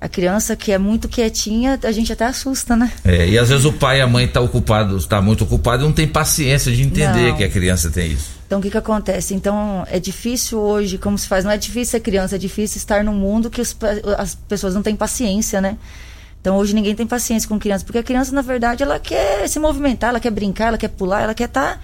A criança que é muito quietinha, a gente até assusta, né? É, e às vezes o pai e a mãe estão ocupado, está muito ocupado e não tem paciência de entender Não. que a criança tem isso. Então o que que acontece? Então é difícil hoje, como se faz, não é difícil ser criança, é difícil estar num mundo que os as pessoas não têm paciência, né? Então hoje ninguém tem paciência com criança, porque a criança na verdade ela quer se movimentar, ela quer brincar, ela quer pular, ela quer estar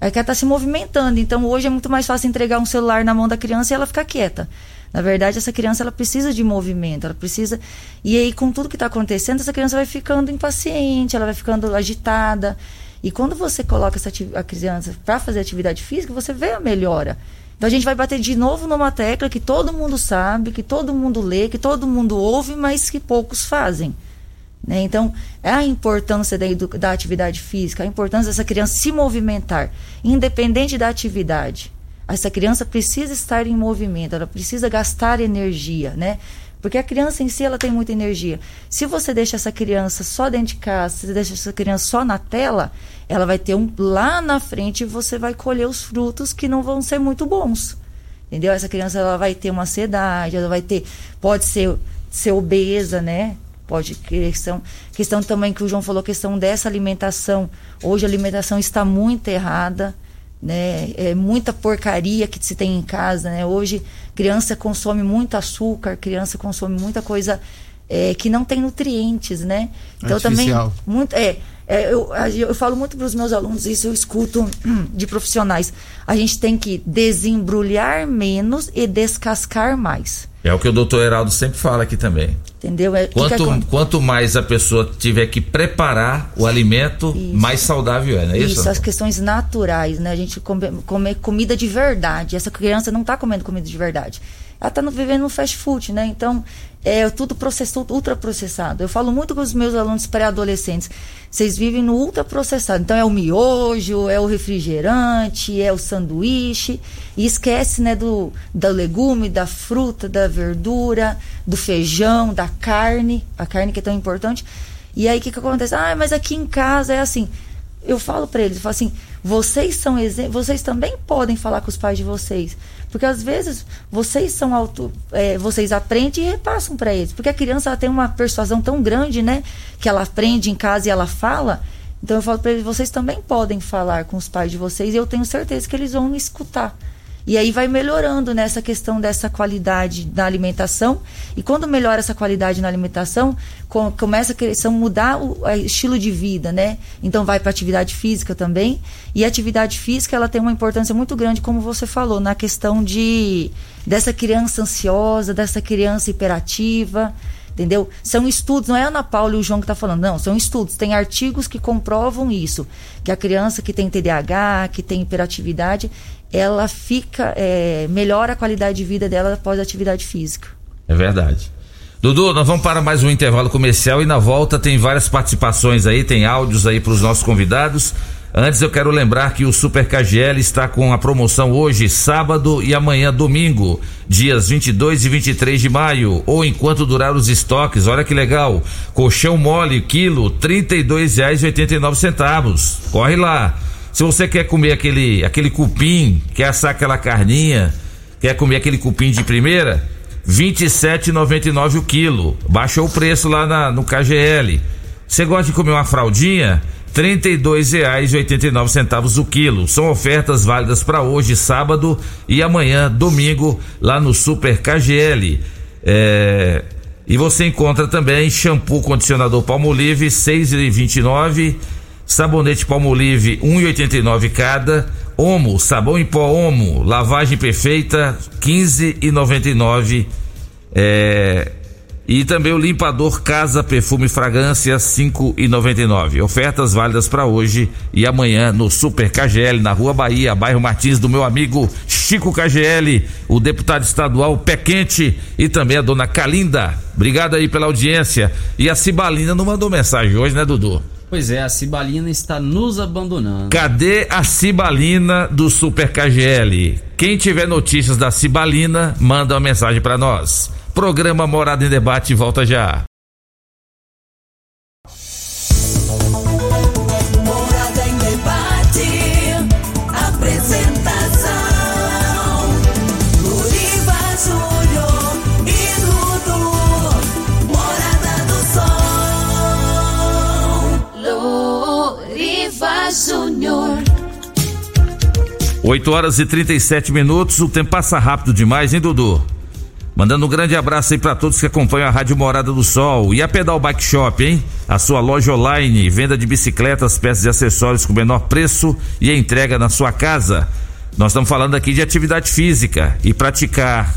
Ela quer estar se movimentando. Então hoje é muito mais fácil entregar um celular na mão da criança e ela ficar quieta. Na verdade, essa criança ela precisa de movimento, ela precisa. E aí, com tudo que está acontecendo, essa criança vai ficando impaciente, ela vai ficando agitada. E quando você coloca essa a criança para fazer atividade física, você vê a melhora. Então a gente vai bater de novo numa tecla que todo mundo sabe, que todo mundo lê, que todo mundo ouve, mas que poucos fazem. Né? Então, é a importância da, da atividade física, a importância dessa criança se movimentar, independente da atividade. Essa criança precisa estar em movimento, ela precisa gastar energia, né? Porque a criança em si ela tem muita energia. Se você deixa essa criança só dentro de casa, se você deixa essa criança só na tela, ela vai ter um lá na frente você vai colher os frutos que não vão ser muito bons. Entendeu? Essa criança ela vai ter uma ansiedade, ela vai ter, pode ser, ser obesa, né? Pode questão, questão também que o João falou, questão dessa alimentação. Hoje a alimentação está muito errada, né? É muita porcaria que se tem em casa, né? Hoje criança consome muito açúcar, criança consome muita coisa é, que não tem nutrientes, né? Então também Artificial. muito é, é, eu, eu falo muito para os meus alunos isso eu escuto hum, de profissionais a gente tem que desembrulhar menos e descascar mais É o que o doutor Heraldo sempre fala aqui também. entendeu é, o que que Quanto, quanto mais a pessoa tiver que preparar o alimento, Isso. mais saudável é, não é isso? Isso, as questões naturais, né? A gente come, comer comida de verdade. Essa criança não está comendo comida de verdade. Ela está vivendo no fast food, né? Então, é tudo processado, ultraprocessado. Eu falo muito com os meus alunos pré-adolescentes. Vocês vivem no ultraprocessado. Então, é o miojo, é o refrigerante, é o sanduíche. E esquece, né, do, do legume, da fruta, da verdura, do feijão, da carne. A carne que é tão importante. E aí, o que, que acontece? Ah, mas aqui em casa é assim eu falo para eles, eu falo assim, vocês são vocês também podem falar com os pais de vocês, porque às vezes vocês são auto, é, vocês aprendem e repassam para eles, porque a criança ela tem uma persuasão tão grande, né, que ela aprende em casa e ela fala. Então eu falo para eles, vocês também podem falar com os pais de vocês e eu tenho certeza que eles vão escutar. E aí vai melhorando nessa questão dessa qualidade da alimentação. E quando melhora essa qualidade na alimentação, co- começa a questão mudar o a estilo de vida, né? Então vai para atividade física também. E a atividade física ela tem uma importância muito grande, como você falou, na questão de dessa criança ansiosa, dessa criança hiperativa. Entendeu? São estudos, não é a Ana Paula e o João que está falando, não, são estudos. Tem artigos que comprovam isso. Que a criança que tem TDAH, que tem hiperatividade, ela fica, é, melhora a qualidade de vida dela após a atividade física. É verdade. Dudu, nós vamos para mais um intervalo comercial e na volta tem várias participações aí, tem áudios aí para os nossos convidados. Antes eu quero lembrar que o Super KGL está com a promoção hoje, sábado e amanhã, domingo, dias 22 e 23 de maio, ou enquanto durar os estoques. Olha que legal. Colchão mole, quilo, R$ 32,89. Corre lá. Se você quer comer aquele, aquele cupim, quer assar aquela carninha, quer comer aquele cupim de primeira, R$ 27,99 o quilo. Baixou o preço lá na, no KGL. Você gosta de comer uma fraldinha? R$ 32,89 o quilo. São ofertas válidas para hoje, sábado e amanhã, domingo, lá no Super KGL. É, E você encontra também shampoo condicionador Palmolive 6,29, sabonete Palmolive 1,89 cada, Omo, sabão em pó Omo, lavagem perfeita 15,99 é, e também o limpador Casa Perfume Fragrância 5,99. Ofertas válidas para hoje e amanhã no Super KGL na Rua Bahia, bairro Martins do meu amigo Chico KGL, o deputado estadual Pé Quente e também a dona Calinda. Obrigado aí pela audiência. E a Cibalina não mandou mensagem hoje, né, Dudu? Pois é, a Cibalina está nos abandonando. Cadê a Cibalina do Super KGL? Quem tiver notícias da Cibalina, manda uma mensagem para nós. Programa Morada em Debate volta já. 8 horas e 37 minutos, o tempo passa rápido demais, hein, Dudu? Mandando um grande abraço aí para todos que acompanham a Rádio Morada do Sol e a Pedal Bike Shop, hein? A sua loja online, venda de bicicletas, peças e acessórios com menor preço e entrega na sua casa. Nós estamos falando aqui de atividade física e praticar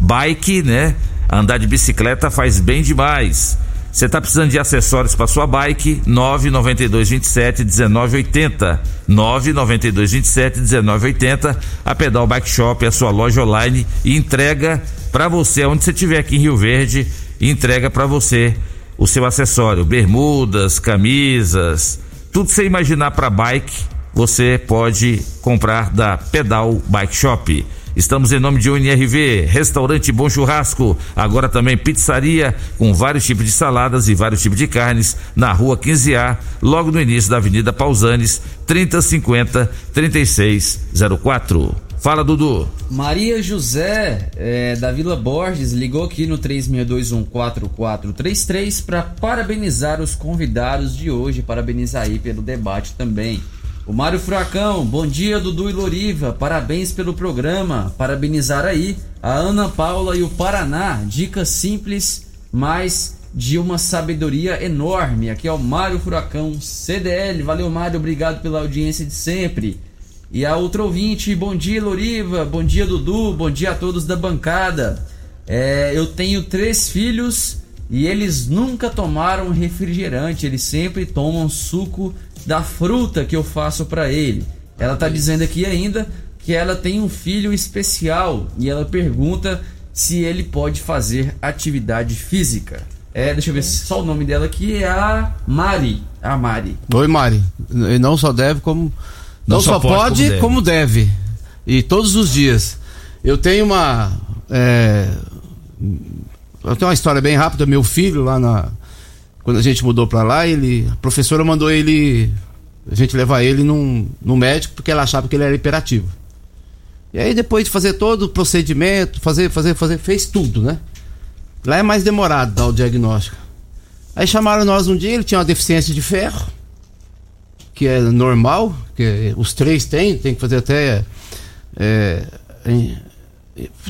bike, né? Andar de bicicleta faz bem demais. Você está precisando de acessórios para sua bike? 992 27 1980. 992 27 1980. A Pedal Bike Shop é a sua loja online e entrega para você, onde você estiver aqui em Rio Verde, entrega para você o seu acessório, bermudas, camisas, tudo que você imaginar para bike, você pode comprar da Pedal Bike Shop. Estamos em nome de UNRV, Restaurante Bom Churrasco, agora também pizzaria com vários tipos de saladas e vários tipos de carnes na rua 15A, logo no início da Avenida Pausanes, 3050 3604. Fala, Dudu. Maria José, é, da Vila Borges, ligou aqui no 36214433 para parabenizar os convidados de hoje, parabenizar aí pelo debate também. O Mário Furacão, bom dia Dudu e Loriva, parabéns pelo programa, parabenizar aí a Ana Paula e o Paraná, dicas simples, mas de uma sabedoria enorme. Aqui é o Mário Furacão, CDL, valeu Mário, obrigado pela audiência de sempre. E a outra ouvinte, bom dia Loriva, bom dia Dudu, bom dia a todos da bancada. É, eu tenho três filhos e eles nunca tomaram refrigerante, eles sempre tomam suco da fruta que eu faço para ele. Ela tá dizendo aqui ainda que ela tem um filho especial e ela pergunta se ele pode fazer atividade física. É, deixa eu ver só o nome dela aqui é a Mari. A Mari. Oi, Mari. E não só deve, como. Não, só, pode, como deve. E todos os dias. Eu tenho uma. é, eu tenho uma história bem rápida. Meu filho, lá na. Quando a gente mudou pra lá, ele. A professora mandou ele. A gente levar ele num, num médico porque ela achava que ele era hiperativo. E aí, depois de fazer todo o procedimento, fazer, fazer, fazer, fez tudo, né? Lá é mais demorado dar o diagnóstico. Aí chamaram nós um dia, ele tinha uma deficiência de ferro, que é normal, que os três têm, tem que fazer até. É,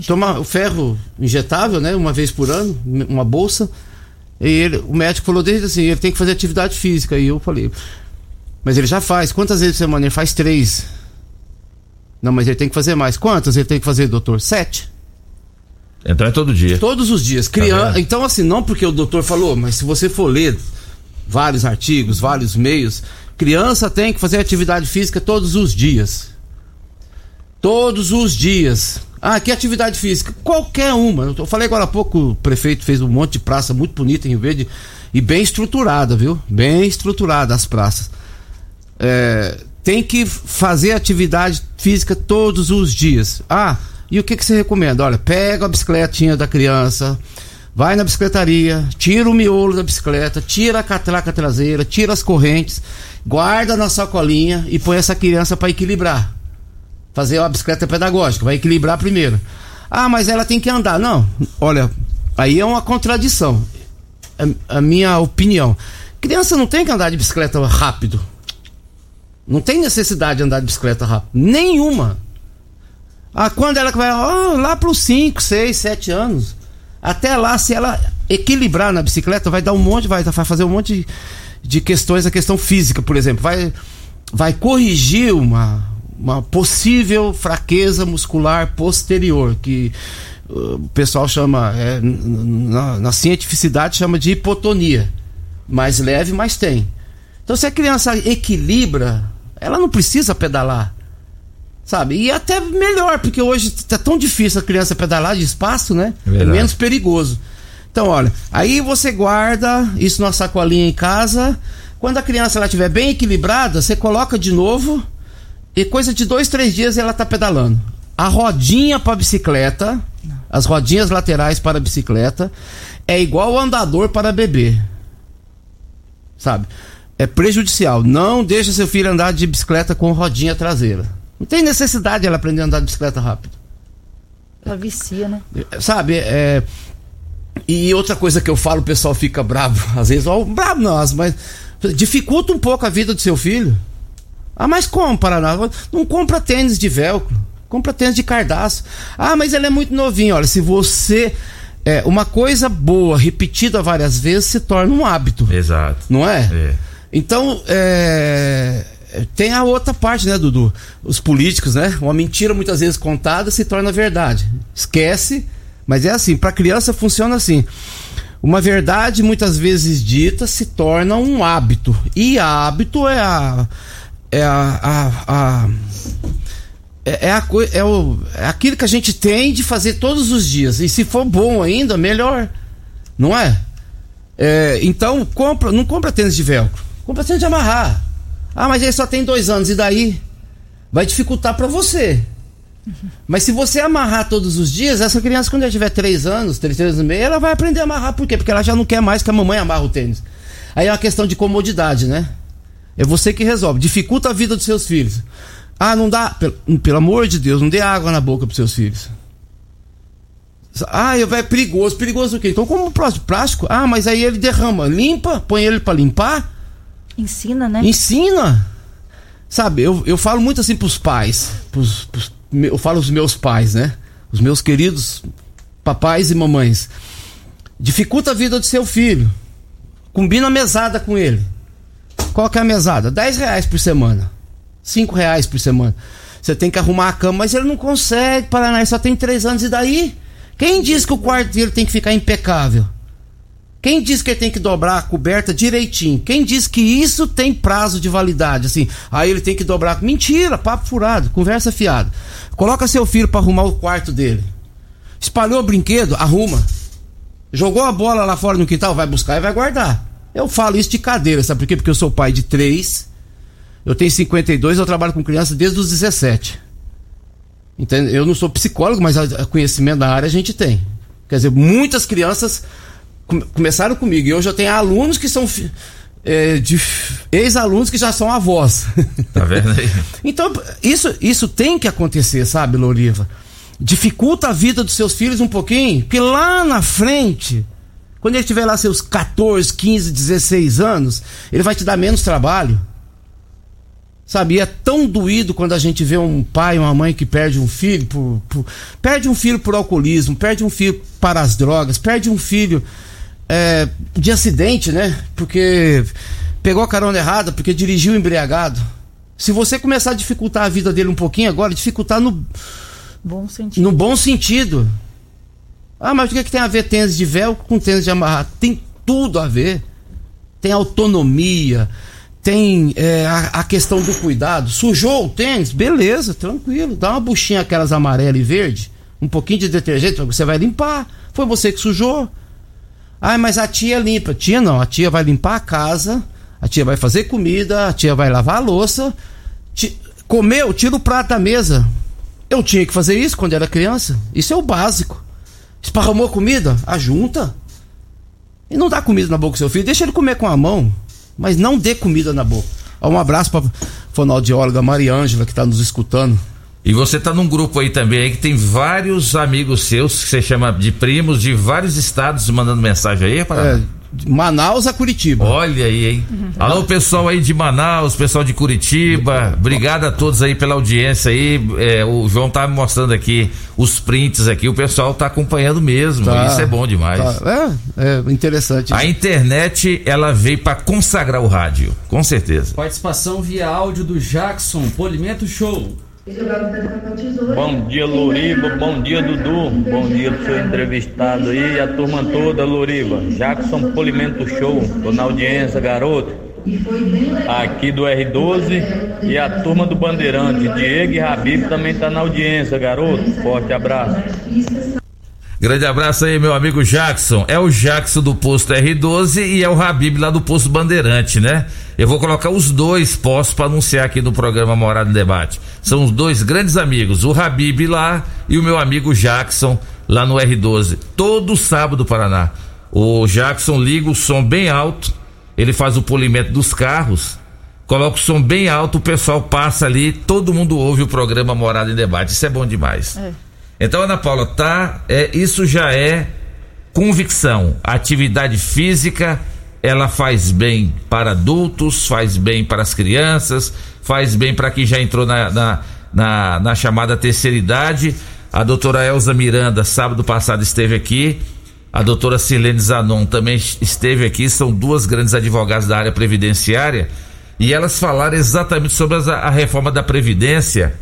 tomar o ferro injetável, né? Uma vez por ano, uma bolsa. E ele, o médico falou desde assim, ele tem que fazer atividade física. E eu falei, mas ele já faz. Quantas vezes por semana? Ele faz três. Não, mas ele tem que fazer mais. Quantas ele tem que fazer, doutor? Sete. Então é todo dia. Todos os dias. Tá Criança. vendo? então, assim, não porque o doutor falou, mas se você for ler vários artigos, vários meios, criança tem que fazer atividade física todos os dias. Todos os dias. Ah, que atividade física? Qualquer uma. Eu falei agora há pouco, o prefeito fez um monte de praça muito bonita em Verde e bem estruturada, viu? Bem estruturada as praças. É, tem que fazer atividade física todos os dias. Ah, e o que, que você recomenda? Olha, pega a bicicletinha da criança, vai na bicicletaria, tira o miolo da bicicleta, tira a catraca traseira, tira as correntes, guarda na sacolinha e põe essa criança para equilibrar. Fazer uma bicicleta pedagógica, vai equilibrar primeiro. Ah, mas ela tem que andar. Não, olha, aí é uma contradição. A, a minha opinião. Criança não tem que andar de bicicleta rápido. Não tem necessidade de andar de bicicleta rápido. Nenhuma. Ah, quando ela vai ah, lá para os 5, 6, 7 anos. Até lá, se ela equilibrar na bicicleta, vai dar um monte, vai, vai fazer um monte de, de questões, a questão física, por exemplo. Vai, vai corrigir uma, uma possível fraqueza muscular posterior, que uh, o pessoal chama, é, na, na cientificidade chama de hipotonia. Mais leve, mas tem. Então, se a criança equilibra, ela não precisa pedalar. Sabe? E até melhor, porque hoje tá tão difícil a criança pedalar de espaço, né? É verdade. menos perigoso. Então, olha, aí você guarda isso numa sacolinha em casa. Quando a criança estiver bem equilibrada, você coloca de novo e coisa de dois, três dias ela tá pedalando. A rodinha para bicicleta, as rodinhas laterais para a bicicleta, é igual o andador para bebê. Sabe? É prejudicial. Não deixa seu filho andar de bicicleta com rodinha traseira. Não tem necessidade de ela aprender a andar de bicicleta rápido. Ela vicia, né? Sabe, é. E outra coisa que eu falo, o pessoal fica bravo. [LAUGHS] Às vezes, ó, bravo não, mas dificulta um pouco a vida do seu filho. Ah, mas como, Paraná? Não compra tênis de velcro. Compra tênis de cardaço. Ah, mas ele é muito novinho. Olha, se você. É, uma coisa boa, repetida várias vezes, se torna um hábito. Exato. Não é? É. Então, é, tem a outra parte, né, Dudu? Os políticos, né? Uma mentira muitas vezes contada se torna verdade. Esquece, mas é assim, para criança funciona assim. Uma verdade muitas vezes dita se torna um hábito. E hábito é a é a, a, a é, é, a, é, o, é aquilo que a gente tem de fazer todos os dias. E se for bom ainda, melhor. Não é? É, então, compra, não compra tênis de velcro. Compra tênis de amarrar. Ah, mas ele só tem dois anos, e daí? Vai dificultar pra você. Mas se você amarrar todos os dias, essa criança, quando ela tiver três anos, três anos e meio, ela vai aprender a amarrar. Por quê? Porque ela já não quer mais que a mamãe amarre o tênis. Aí é uma questão de comodidade, né? É você que resolve. Dificulta a vida dos seus filhos. Ah, não dá. Pelo, pelo amor de Deus, não dê água na boca pros seus filhos. Ah, é perigoso. Perigoso o quê? Então, como plástico? Plástico? Ah, mas aí ele derrama. Limpa, põe ele pra limpar. Ensina, né? Ensina. Sabe, eu, eu falo muito assim pros pais. Pros, pros- eu falo os meus pais, né? Os meus queridos papais e mamães. Dificulta a vida do seu filho. Combina a mesada com ele. Qual que é a mesada? 10 reais por semana. 5 reais por semana. Você tem que arrumar a cama, mas ele não consegue, Paraná, só tem 3 anos. E daí? Quem diz que o quarto dele tem que ficar impecável? Quem diz que ele tem que dobrar a coberta direitinho? Quem diz que isso tem prazo de validade? Assim, aí ele tem que dobrar. Mentira, papo furado, conversa fiada. Coloca seu filho pra arrumar o quarto dele. Espalhou o brinquedo, arruma. Jogou a bola lá fora no quintal, vai buscar e vai guardar. Eu falo isso de cadeira, sabe por quê? Porque eu sou pai de três. Eu tenho 52, eu trabalho com criança desde os 17. Entende? Eu não sou psicólogo, mas conhecimento da área a gente tem. Quer dizer, muitas crianças come- começaram comigo. E hoje eu tenho alunos que são é, de ex-alunos que já são avós. Tá vendo aí? [LAUGHS] então, isso, isso tem que acontecer, sabe, Loriva? Dificulta a vida dos seus filhos um pouquinho, porque lá na frente, quando ele tiver lá seus 14, 15, 16 anos, ele vai te dar menos trabalho. Sabe, e é tão doído quando a gente vê um pai, uma mãe que perde um filho por, por- perde um filho por alcoolismo, perde um filho para as drogas, perde um filho é, de acidente, né? Porque pegou a carona errada, porque dirigiu embriagado. Se você começar a dificultar a vida dele um pouquinho agora, dificultar no, Bom sentido. no bom sentido. Ah, mas o que, é que tem a ver tênis de velcro com tênis de amarrar? Tem tudo a ver. Tem autonomia, tem é, a, a questão do cuidado. Sujou o tênis? Beleza, tranquilo. Dá uma buchinha aquelas amarela e verde, um pouquinho de detergente, você vai limpar. Foi você que sujou. Ah, mas a tia limpa. Tia não, a tia vai limpar a casa, a tia vai fazer comida, a tia vai lavar a louça. Ti- Comeu, tira o prato da mesa. Eu tinha que fazer isso quando era criança. Isso é o básico. Esparramou comida? Ajunta. E não dá comida na boca do seu filho, deixa ele comer com a mão, mas não dê comida na boca. Ó, Um abraço pra fonoaudióloga Maria Ângela que tá nos escutando. E você tá num grupo aí também aí que tem vários amigos seus que você chama de primos de vários estados mandando mensagem aí, É, Manaus a Curitiba. Olha aí, hein? Alô, pessoal aí de Manaus, pessoal de Curitiba. Obrigado a todos aí pela audiência aí. É, o João tá me mostrando aqui os prints aqui. O pessoal tá acompanhando mesmo. Tá. Isso é bom demais. Tá, É, é interessante. A internet, ela veio pra consagrar o rádio, com certeza. Participação via áudio do Jackson, Polimento Show. Bom dia, Loriva. Bom dia, Dudu. Bom dia pro seu entrevistado aí, a turma toda, Loriva. Jackson Polimento Show. Tô na audiência, garoto. Aqui do R12 e a turma do Bandeirante. Diego e Rabib também tá na audiência, garoto. Forte abraço. Grande abraço aí, meu amigo Jackson. É o Jackson do posto R12 e é o Habib lá do posto Bandeirante, né? Eu vou colocar os dois postos para anunciar aqui no programa Morada em Debate. São os dois grandes amigos, o Habib lá e o meu amigo Jackson lá no R12. Todo sábado, Paraná. O Jackson liga o som bem alto, ele faz o polimento dos carros, coloca o som bem alto, o pessoal passa ali, todo mundo ouve o programa Morada em Debate. Isso é bom demais. É. Então, Ana Paula, tá? É, isso já é convicção. A atividade física, ela faz bem para adultos, faz bem para as crianças, faz bem para quem já entrou na, na, na, na chamada terceira idade. A doutora Elza Miranda, sábado passado, esteve aqui. A doutora Silene Zanon também esteve aqui. São duas grandes advogadas da área previdenciária. E elas falaram exatamente sobre as- a reforma da Previdência.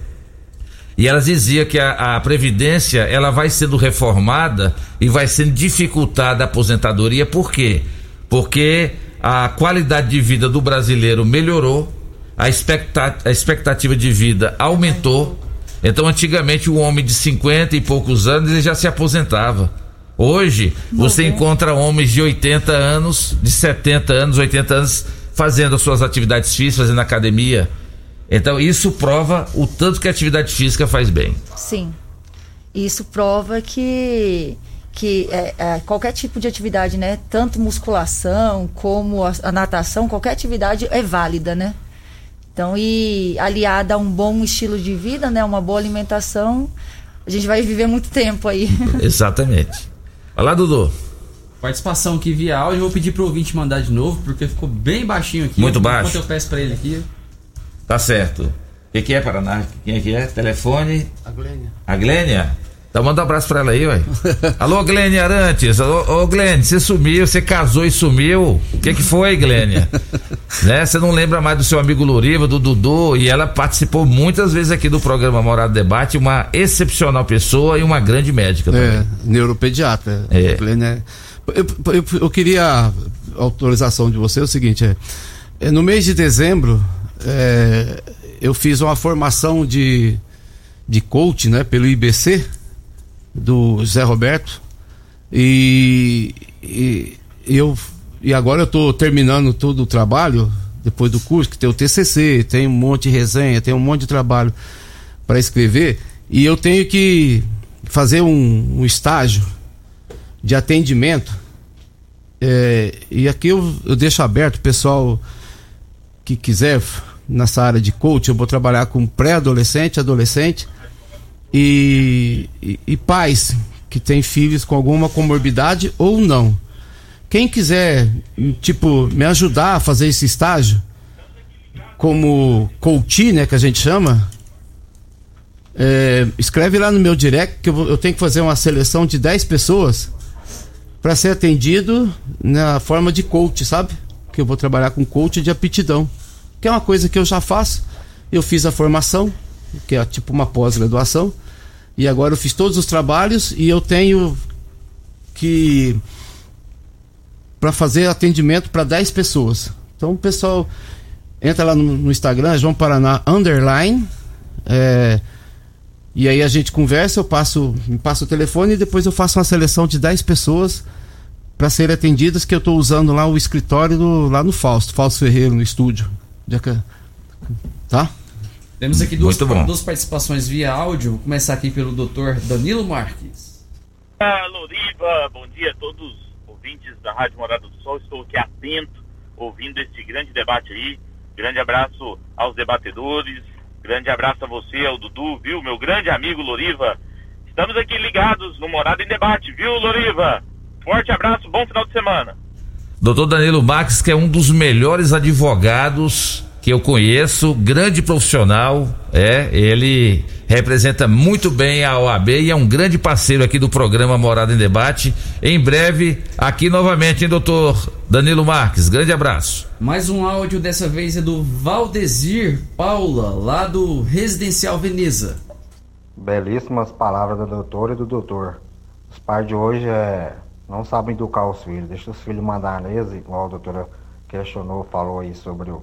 E elas diziam que a, a Previdência ela vai sendo reformada e vai sendo dificultada a aposentadoria. Por quê? Porque a qualidade de vida do brasileiro melhorou, a, expecta- a expectativa de vida aumentou. Então, antigamente, o homem de 50 e poucos anos ele já se aposentava. Hoje, você encontra homens de 80 anos, de 70 anos, 80 anos, fazendo as suas atividades físicas, fazendo academia. Então, isso prova o tanto que a atividade física faz bem. Sim. Isso prova que, que é, é, qualquer tipo de atividade, né? Tanto musculação como a, a natação, qualquer atividade é válida, né? Então, e aliada a um bom estilo de vida, né? Uma boa alimentação, a gente vai viver muito tempo aí. [LAUGHS] Exatamente. Vai lá, Dudu. Participação aqui via áudio, eu vou pedir pro ouvinte mandar de novo, porque ficou bem baixinho aqui. Muito Enquanto baixo. eu peço pra ele aqui. Tá certo. O que, que é, Paraná? Quem é que é? Telefone? A Glênia. A Glênia? Então manda um abraço pra ela aí, ué. [LAUGHS] Alô, Glênia Arantes. Ô, ô Glênia, você sumiu, você casou e sumiu. O que que foi, Glênia? [LAUGHS] né? Você não lembra mais do seu amigo Loriva, do Dudu, e ela participou muitas vezes aqui do programa Morado Debate, uma excepcional pessoa e uma grande médica também. É, neuropediatra. É. Glênia- Eu, eu- eu queria a autorização de você, é o seguinte, é, é, no mês de dezembro, é, eu fiz uma formação de, de coach, né, pelo IBC, do Zé Roberto, e, e eu e agora eu estou terminando todo o trabalho depois do curso que tem o TCC tem um monte de resenha tem um monte de trabalho para escrever. E eu tenho que fazer um, um estágio de atendimento. É, e aqui eu, eu deixo aberto o pessoal que quiser nessa área de coach eu vou trabalhar com pré-adolescente adolescente e, e, e pais que têm filhos com alguma comorbidade ou não. Quem quiser, tipo, me ajudar a fazer esse estágio, como coach, né, que a gente chama, é, escreve lá no meu direct que eu, eu tenho que fazer uma seleção de 10 pessoas para ser atendido na forma de coach, sabe? Que eu vou trabalhar com coach de aptidão, que é uma coisa que eu já faço. Eu fiz a formação, que é tipo uma pós-graduação, e agora eu fiz todos os trabalhos e eu tenho que para fazer atendimento para 10 pessoas. Então pessoal entra lá no, no Instagram, João Paraná underline, é, e aí a gente conversa, eu passo, me passo o telefone e depois eu faço uma seleção de 10 pessoas para serem atendidas que eu estou usando lá o escritório do- lá no Fausto, Fausto Ferreira no estúdio. Já que- Tá? Temos aqui duas, duas participações via áudio. Vou começar aqui pelo Dr. Danilo Marques. Ah, Loriva, bom dia a todos os ouvintes da Rádio Morada do Sol. Estou aqui atento, ouvindo este grande debate aí. Grande abraço aos debatedores. Grande abraço a você, ao Dudu, viu? Meu grande amigo Loriva. Estamos aqui ligados no Morada em Debate, viu, Loriva? Forte abraço, bom final de semana. Doutor Danilo Marques, que é um dos melhores advogados que eu conheço, grande profissional, é, ele representa muito bem a OAB e é um grande parceiro aqui do programa Morada em Debate. Em breve, aqui novamente, hein, doutor Danilo Marques? Grande abraço. Mais um áudio, dessa vez é do Valdezir Paula, lá do Residencial Veneza. Belíssimas palavras da doutora e do doutor. Os pais de hoje é, não sabem educar os filhos, deixa os filhos mandar neles, igual a doutora questionou, falou aí sobre o-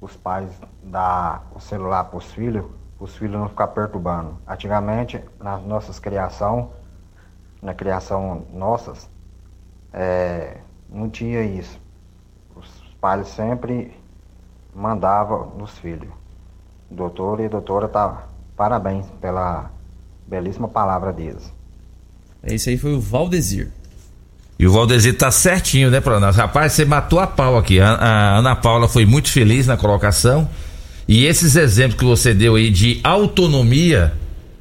os pais dar o celular para os filhos, os filhos não ficar perturbando. Antigamente, nas nossas criação, na criação nossas, é, não tinha isso. Os pais sempre mandavam nos filhos. Doutor e doutora, tá, parabéns pela belíssima palavra deles. É isso aí, foi o Valdezir. E o Valdezir tá certinho, né, Pronas? Rapaz, você matou a pau aqui. A, a Ana Paula foi muito feliz na colocação. E esses exemplos que você deu aí de autonomia,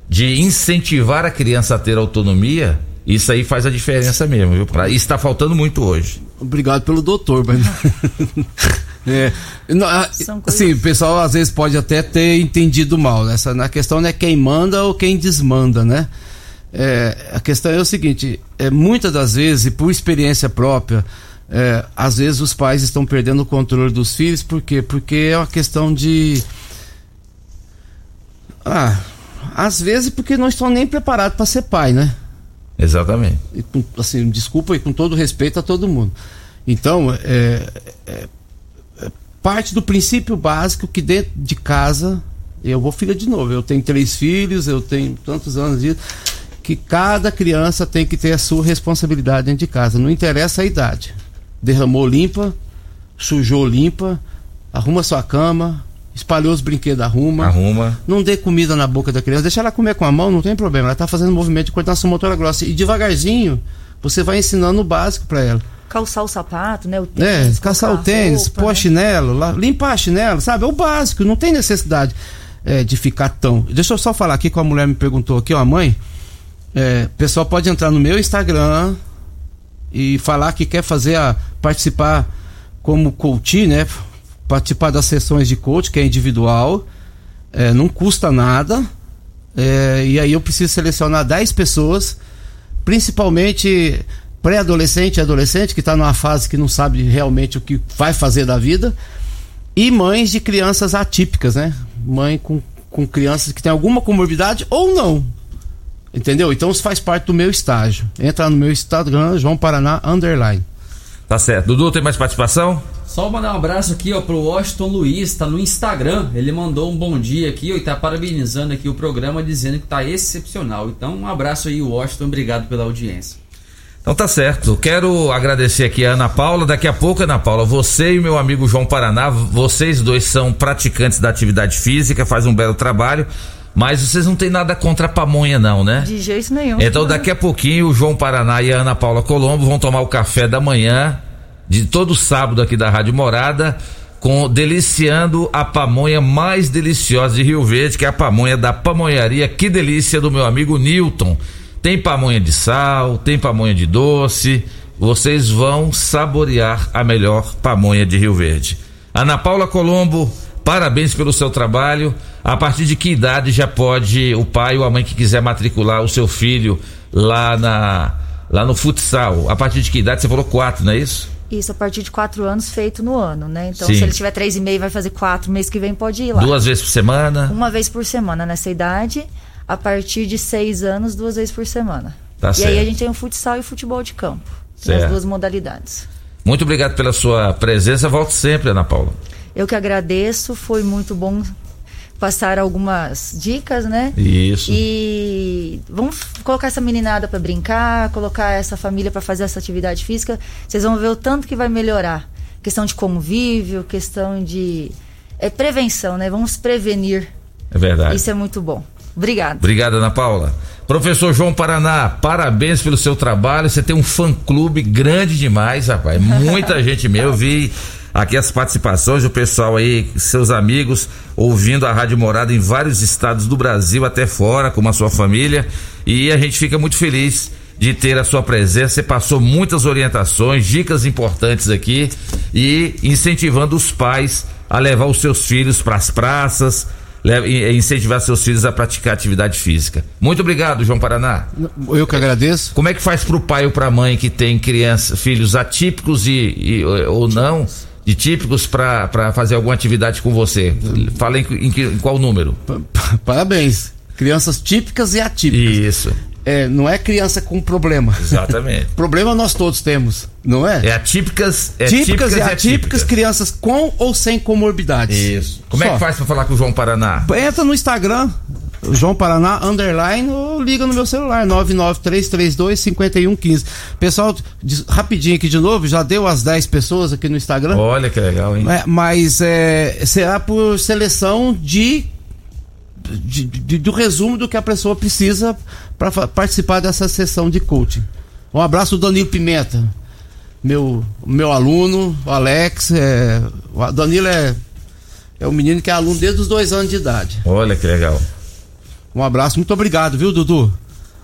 de incentivar a criança a ter autonomia, isso aí faz a diferença mesmo, viu? Pra- Isso tá faltando muito hoje. Obrigado pelo doutor, mas [LAUGHS] É, não, ah, São coisas- Sim, o pessoal às vezes pode até ter entendido mal. Essa, na questão não é quem manda ou quem desmanda, né? É, a questão é o seguinte: é, muitas das vezes, e por experiência própria, é, às vezes os pais estão perdendo o controle dos filhos, por quê? Porque é uma questão de. Ah, às vezes porque não estão nem preparados para ser pai, né? Exatamente. E assim, desculpa e com todo respeito a todo mundo. Então, é, é- é parte do princípio básico que dentro de casa, eu vou filha de novo, eu tenho três filhos, eu tenho tantos anos de que cada criança tem que ter a sua responsabilidade dentro de casa, não interessa a idade. Derramou limpa, sujou limpa, arruma sua cama, espalhou os brinquedos, arruma. Arruma. Não dê comida na boca da criança, deixa ela comer com a mão, não tem problema. Ela tá fazendo movimento de coordenação motora grossa. E devagarzinho, você vai ensinando o básico para ela. Calçar o sapato, né? O É, tênis, caçar o colocar a tênis, roupa, pôr né? chinelo, lá, limpar chinelo, sabe? É o básico, não tem necessidade é, de ficar tão. Deixa eu só falar aqui com a mulher me perguntou aqui, ó, mãe. É, o pessoal pode entrar no meu Instagram e falar que quer fazer a participar como coach, né? Participar das sessões de coach, que é individual. É, não custa nada. É, e aí eu preciso selecionar 10 pessoas, principalmente pré-adolescente e adolescente, que está numa fase que não sabe realmente o que vai fazer da vida, e mães de crianças atípicas, né? Mãe com, com crianças que tem alguma comorbidade ou não. Entendeu? Então isso faz parte do meu estágio. Entra no meu Instagram, João Paraná Underline. Tá certo. Dudu, tem mais participação? Só mandar um abraço aqui, ó, pro Washington Luiz, tá no Instagram. Ele mandou um bom dia aqui, ó, e tá parabenizando aqui o programa, dizendo que tá excepcional. Então, um abraço aí, Washington, obrigado pela audiência. Então tá certo. Quero agradecer aqui a Ana Paula. Daqui a pouco, Ana Paula, você e meu amigo João Paraná, vocês dois são praticantes da atividade física, fazem um belo trabalho, mas vocês não têm nada contra a pamonha, não, né? De jeito nenhum. Então daqui a pouquinho o João Paraná e a Ana Paula Colombo vão tomar o café da manhã de todo sábado aqui da Rádio Morada com deliciando a pamonha mais deliciosa de Rio Verde, que é a pamonha da pamonharia Que Delícia do meu amigo Newton. Tem pamonha de sal, tem pamonha de doce. Vocês vão saborear a melhor pamonha de Rio Verde. Ana Paula Colombo, parabéns pelo seu trabalho. A partir de que idade já pode o pai ou a mãe que quiser matricular o seu filho lá na lá no futsal? A partir de que idade? Você falou quatro, não é isso? Isso a partir de quatro anos feito no ano, né? Então, Sim. se ele tiver três e meio, vai fazer quatro. Mês que vem pode ir lá. Duas vezes por semana? Uma vez por semana nessa idade. A partir de seis anos, duas vezes por semana. Tá e certo. aí a gente tem o futsal e o futebol de campo. Certo. as duas modalidades. Muito obrigado pela sua presença. Volte sempre, Ana Paula. Eu que agradeço, foi muito bom passar algumas dicas, né? Isso. E vamos colocar essa meninada para brincar, colocar essa família para fazer essa atividade física. Vocês vão ver o tanto que vai melhorar. Questão de convívio, questão de é prevenção, né? Vamos prevenir. É verdade. Isso é muito bom. Obrigada. Obrigado, Ana Paula. Professor João Paraná, parabéns pelo seu trabalho. Você tem um fã-clube grande demais, rapaz. Muita [LAUGHS] gente mesmo. Eu vi aqui as participações do pessoal aí, seus amigos, ouvindo a Rádio Morada em vários estados do Brasil, até fora, com a sua família. E a gente fica muito feliz de ter a sua presença. Você passou muitas orientações, dicas importantes aqui e incentivando os pais a levar os seus filhos para as praças, incentivar seus filhos a praticar atividade física. Muito obrigado, João Paraná. Eu que agradeço. Como é que faz pro pai ou pra mãe que tem crianças, filhos atípicos e, e- ou não, de típicos pra fazer alguma atividade com você? Fala em, em em qual número? Parabéns. Crianças típicas e atípicas. Isso. É, não é criança com problema. Exatamente. [LAUGHS] problema nós todos temos, não é? É atípicas, é típicas, e atípicas atípicas, crianças com ou sem comorbidades. Isso. Como é Só. que faz pra falar com o João Paraná? Entra no Instagram, João Paraná, underline, ou liga no meu celular, 993325115. Pessoal, rapidinho aqui de novo, já deu as 10 pessoas aqui no Instagram. Olha que legal, hein? É, mas é, será por seleção de, de- de- do resumo do que a pessoa precisa para participar dessa sessão de coaching. Um abraço do Danilo Pimenta, meu, meu aluno, o Alex. É, o Danilo é, é um menino que é aluno desde os dois anos de idade. Olha que legal. Um abraço, muito obrigado, viu, Dudu?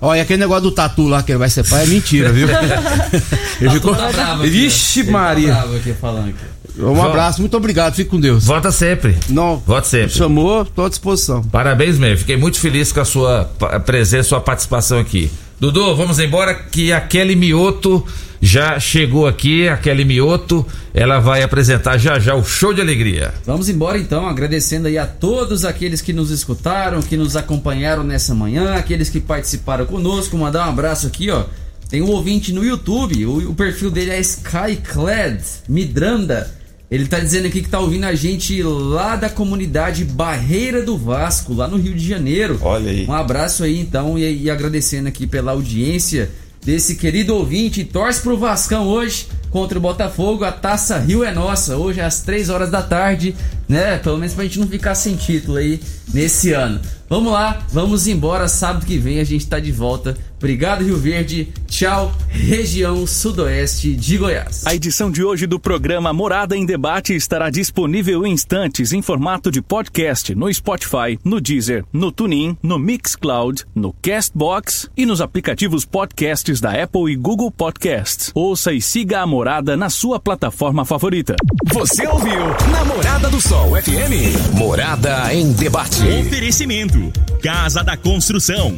Olha, aquele negócio do tatu lá que ele vai ser pai é mentira, viu? [LAUGHS] Ele ficou. Tá bravo Vixe, tá Maria. bravo aqui falando aqui. Um abraço, muito obrigado, fique com Deus. Volta sempre. Não, Volte sempre. chamou, tô à disposição. Parabéns mesmo, fiquei muito feliz com a sua presença, sua participação aqui. Dudu, vamos embora que a Kelly Mioto já chegou aqui, a Kelly Mioto, ela vai apresentar já já o show de alegria. Vamos embora então, agradecendo aí a todos aqueles que nos escutaram, que nos acompanharam nessa manhã, aqueles que participaram conosco. Mandar um abraço aqui, ó. Tem um ouvinte no YouTube, o, o perfil dele é Skyclad Midranda. Ele tá dizendo aqui que tá ouvindo a gente lá da comunidade Barreira do Vasco, lá no Rio de Janeiro. Olha aí. Um abraço aí então e, e agradecendo aqui pela audiência desse querido ouvinte. Torce pro Vascão hoje contra o Botafogo. A Taça Rio é nossa, hoje às 3 horas da tarde, né? Pelo menos pra gente não ficar sem título aí nesse ano. Vamos lá, vamos embora. Sábado que vem a gente tá de volta. Obrigado, Rio Verde. Tchau, região sudoeste de Goiás. A edição de hoje do programa Morada em Debate estará disponível em instantes em formato de podcast no Spotify, no Deezer, no TuneIn, no Mixcloud, no Castbox e nos aplicativos podcasts da Apple e Google Podcasts. Ouça e siga a Morada na sua plataforma favorita. Você ouviu Namorada do Sol FM. Morada em debate. Oferecimento: Casa da Construção,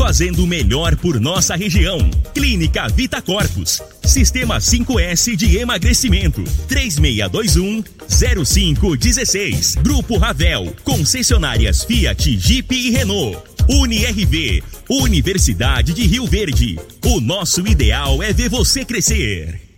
Fazendo o melhor por nossa região. Clínica Vita Corpus. Sistema 5S de emagrecimento. 3621-0516. Grupo Ravel. Concessionárias Fiat, Jeep e Renault. UniRV. Universidade de Rio Verde. O nosso ideal é ver você crescer.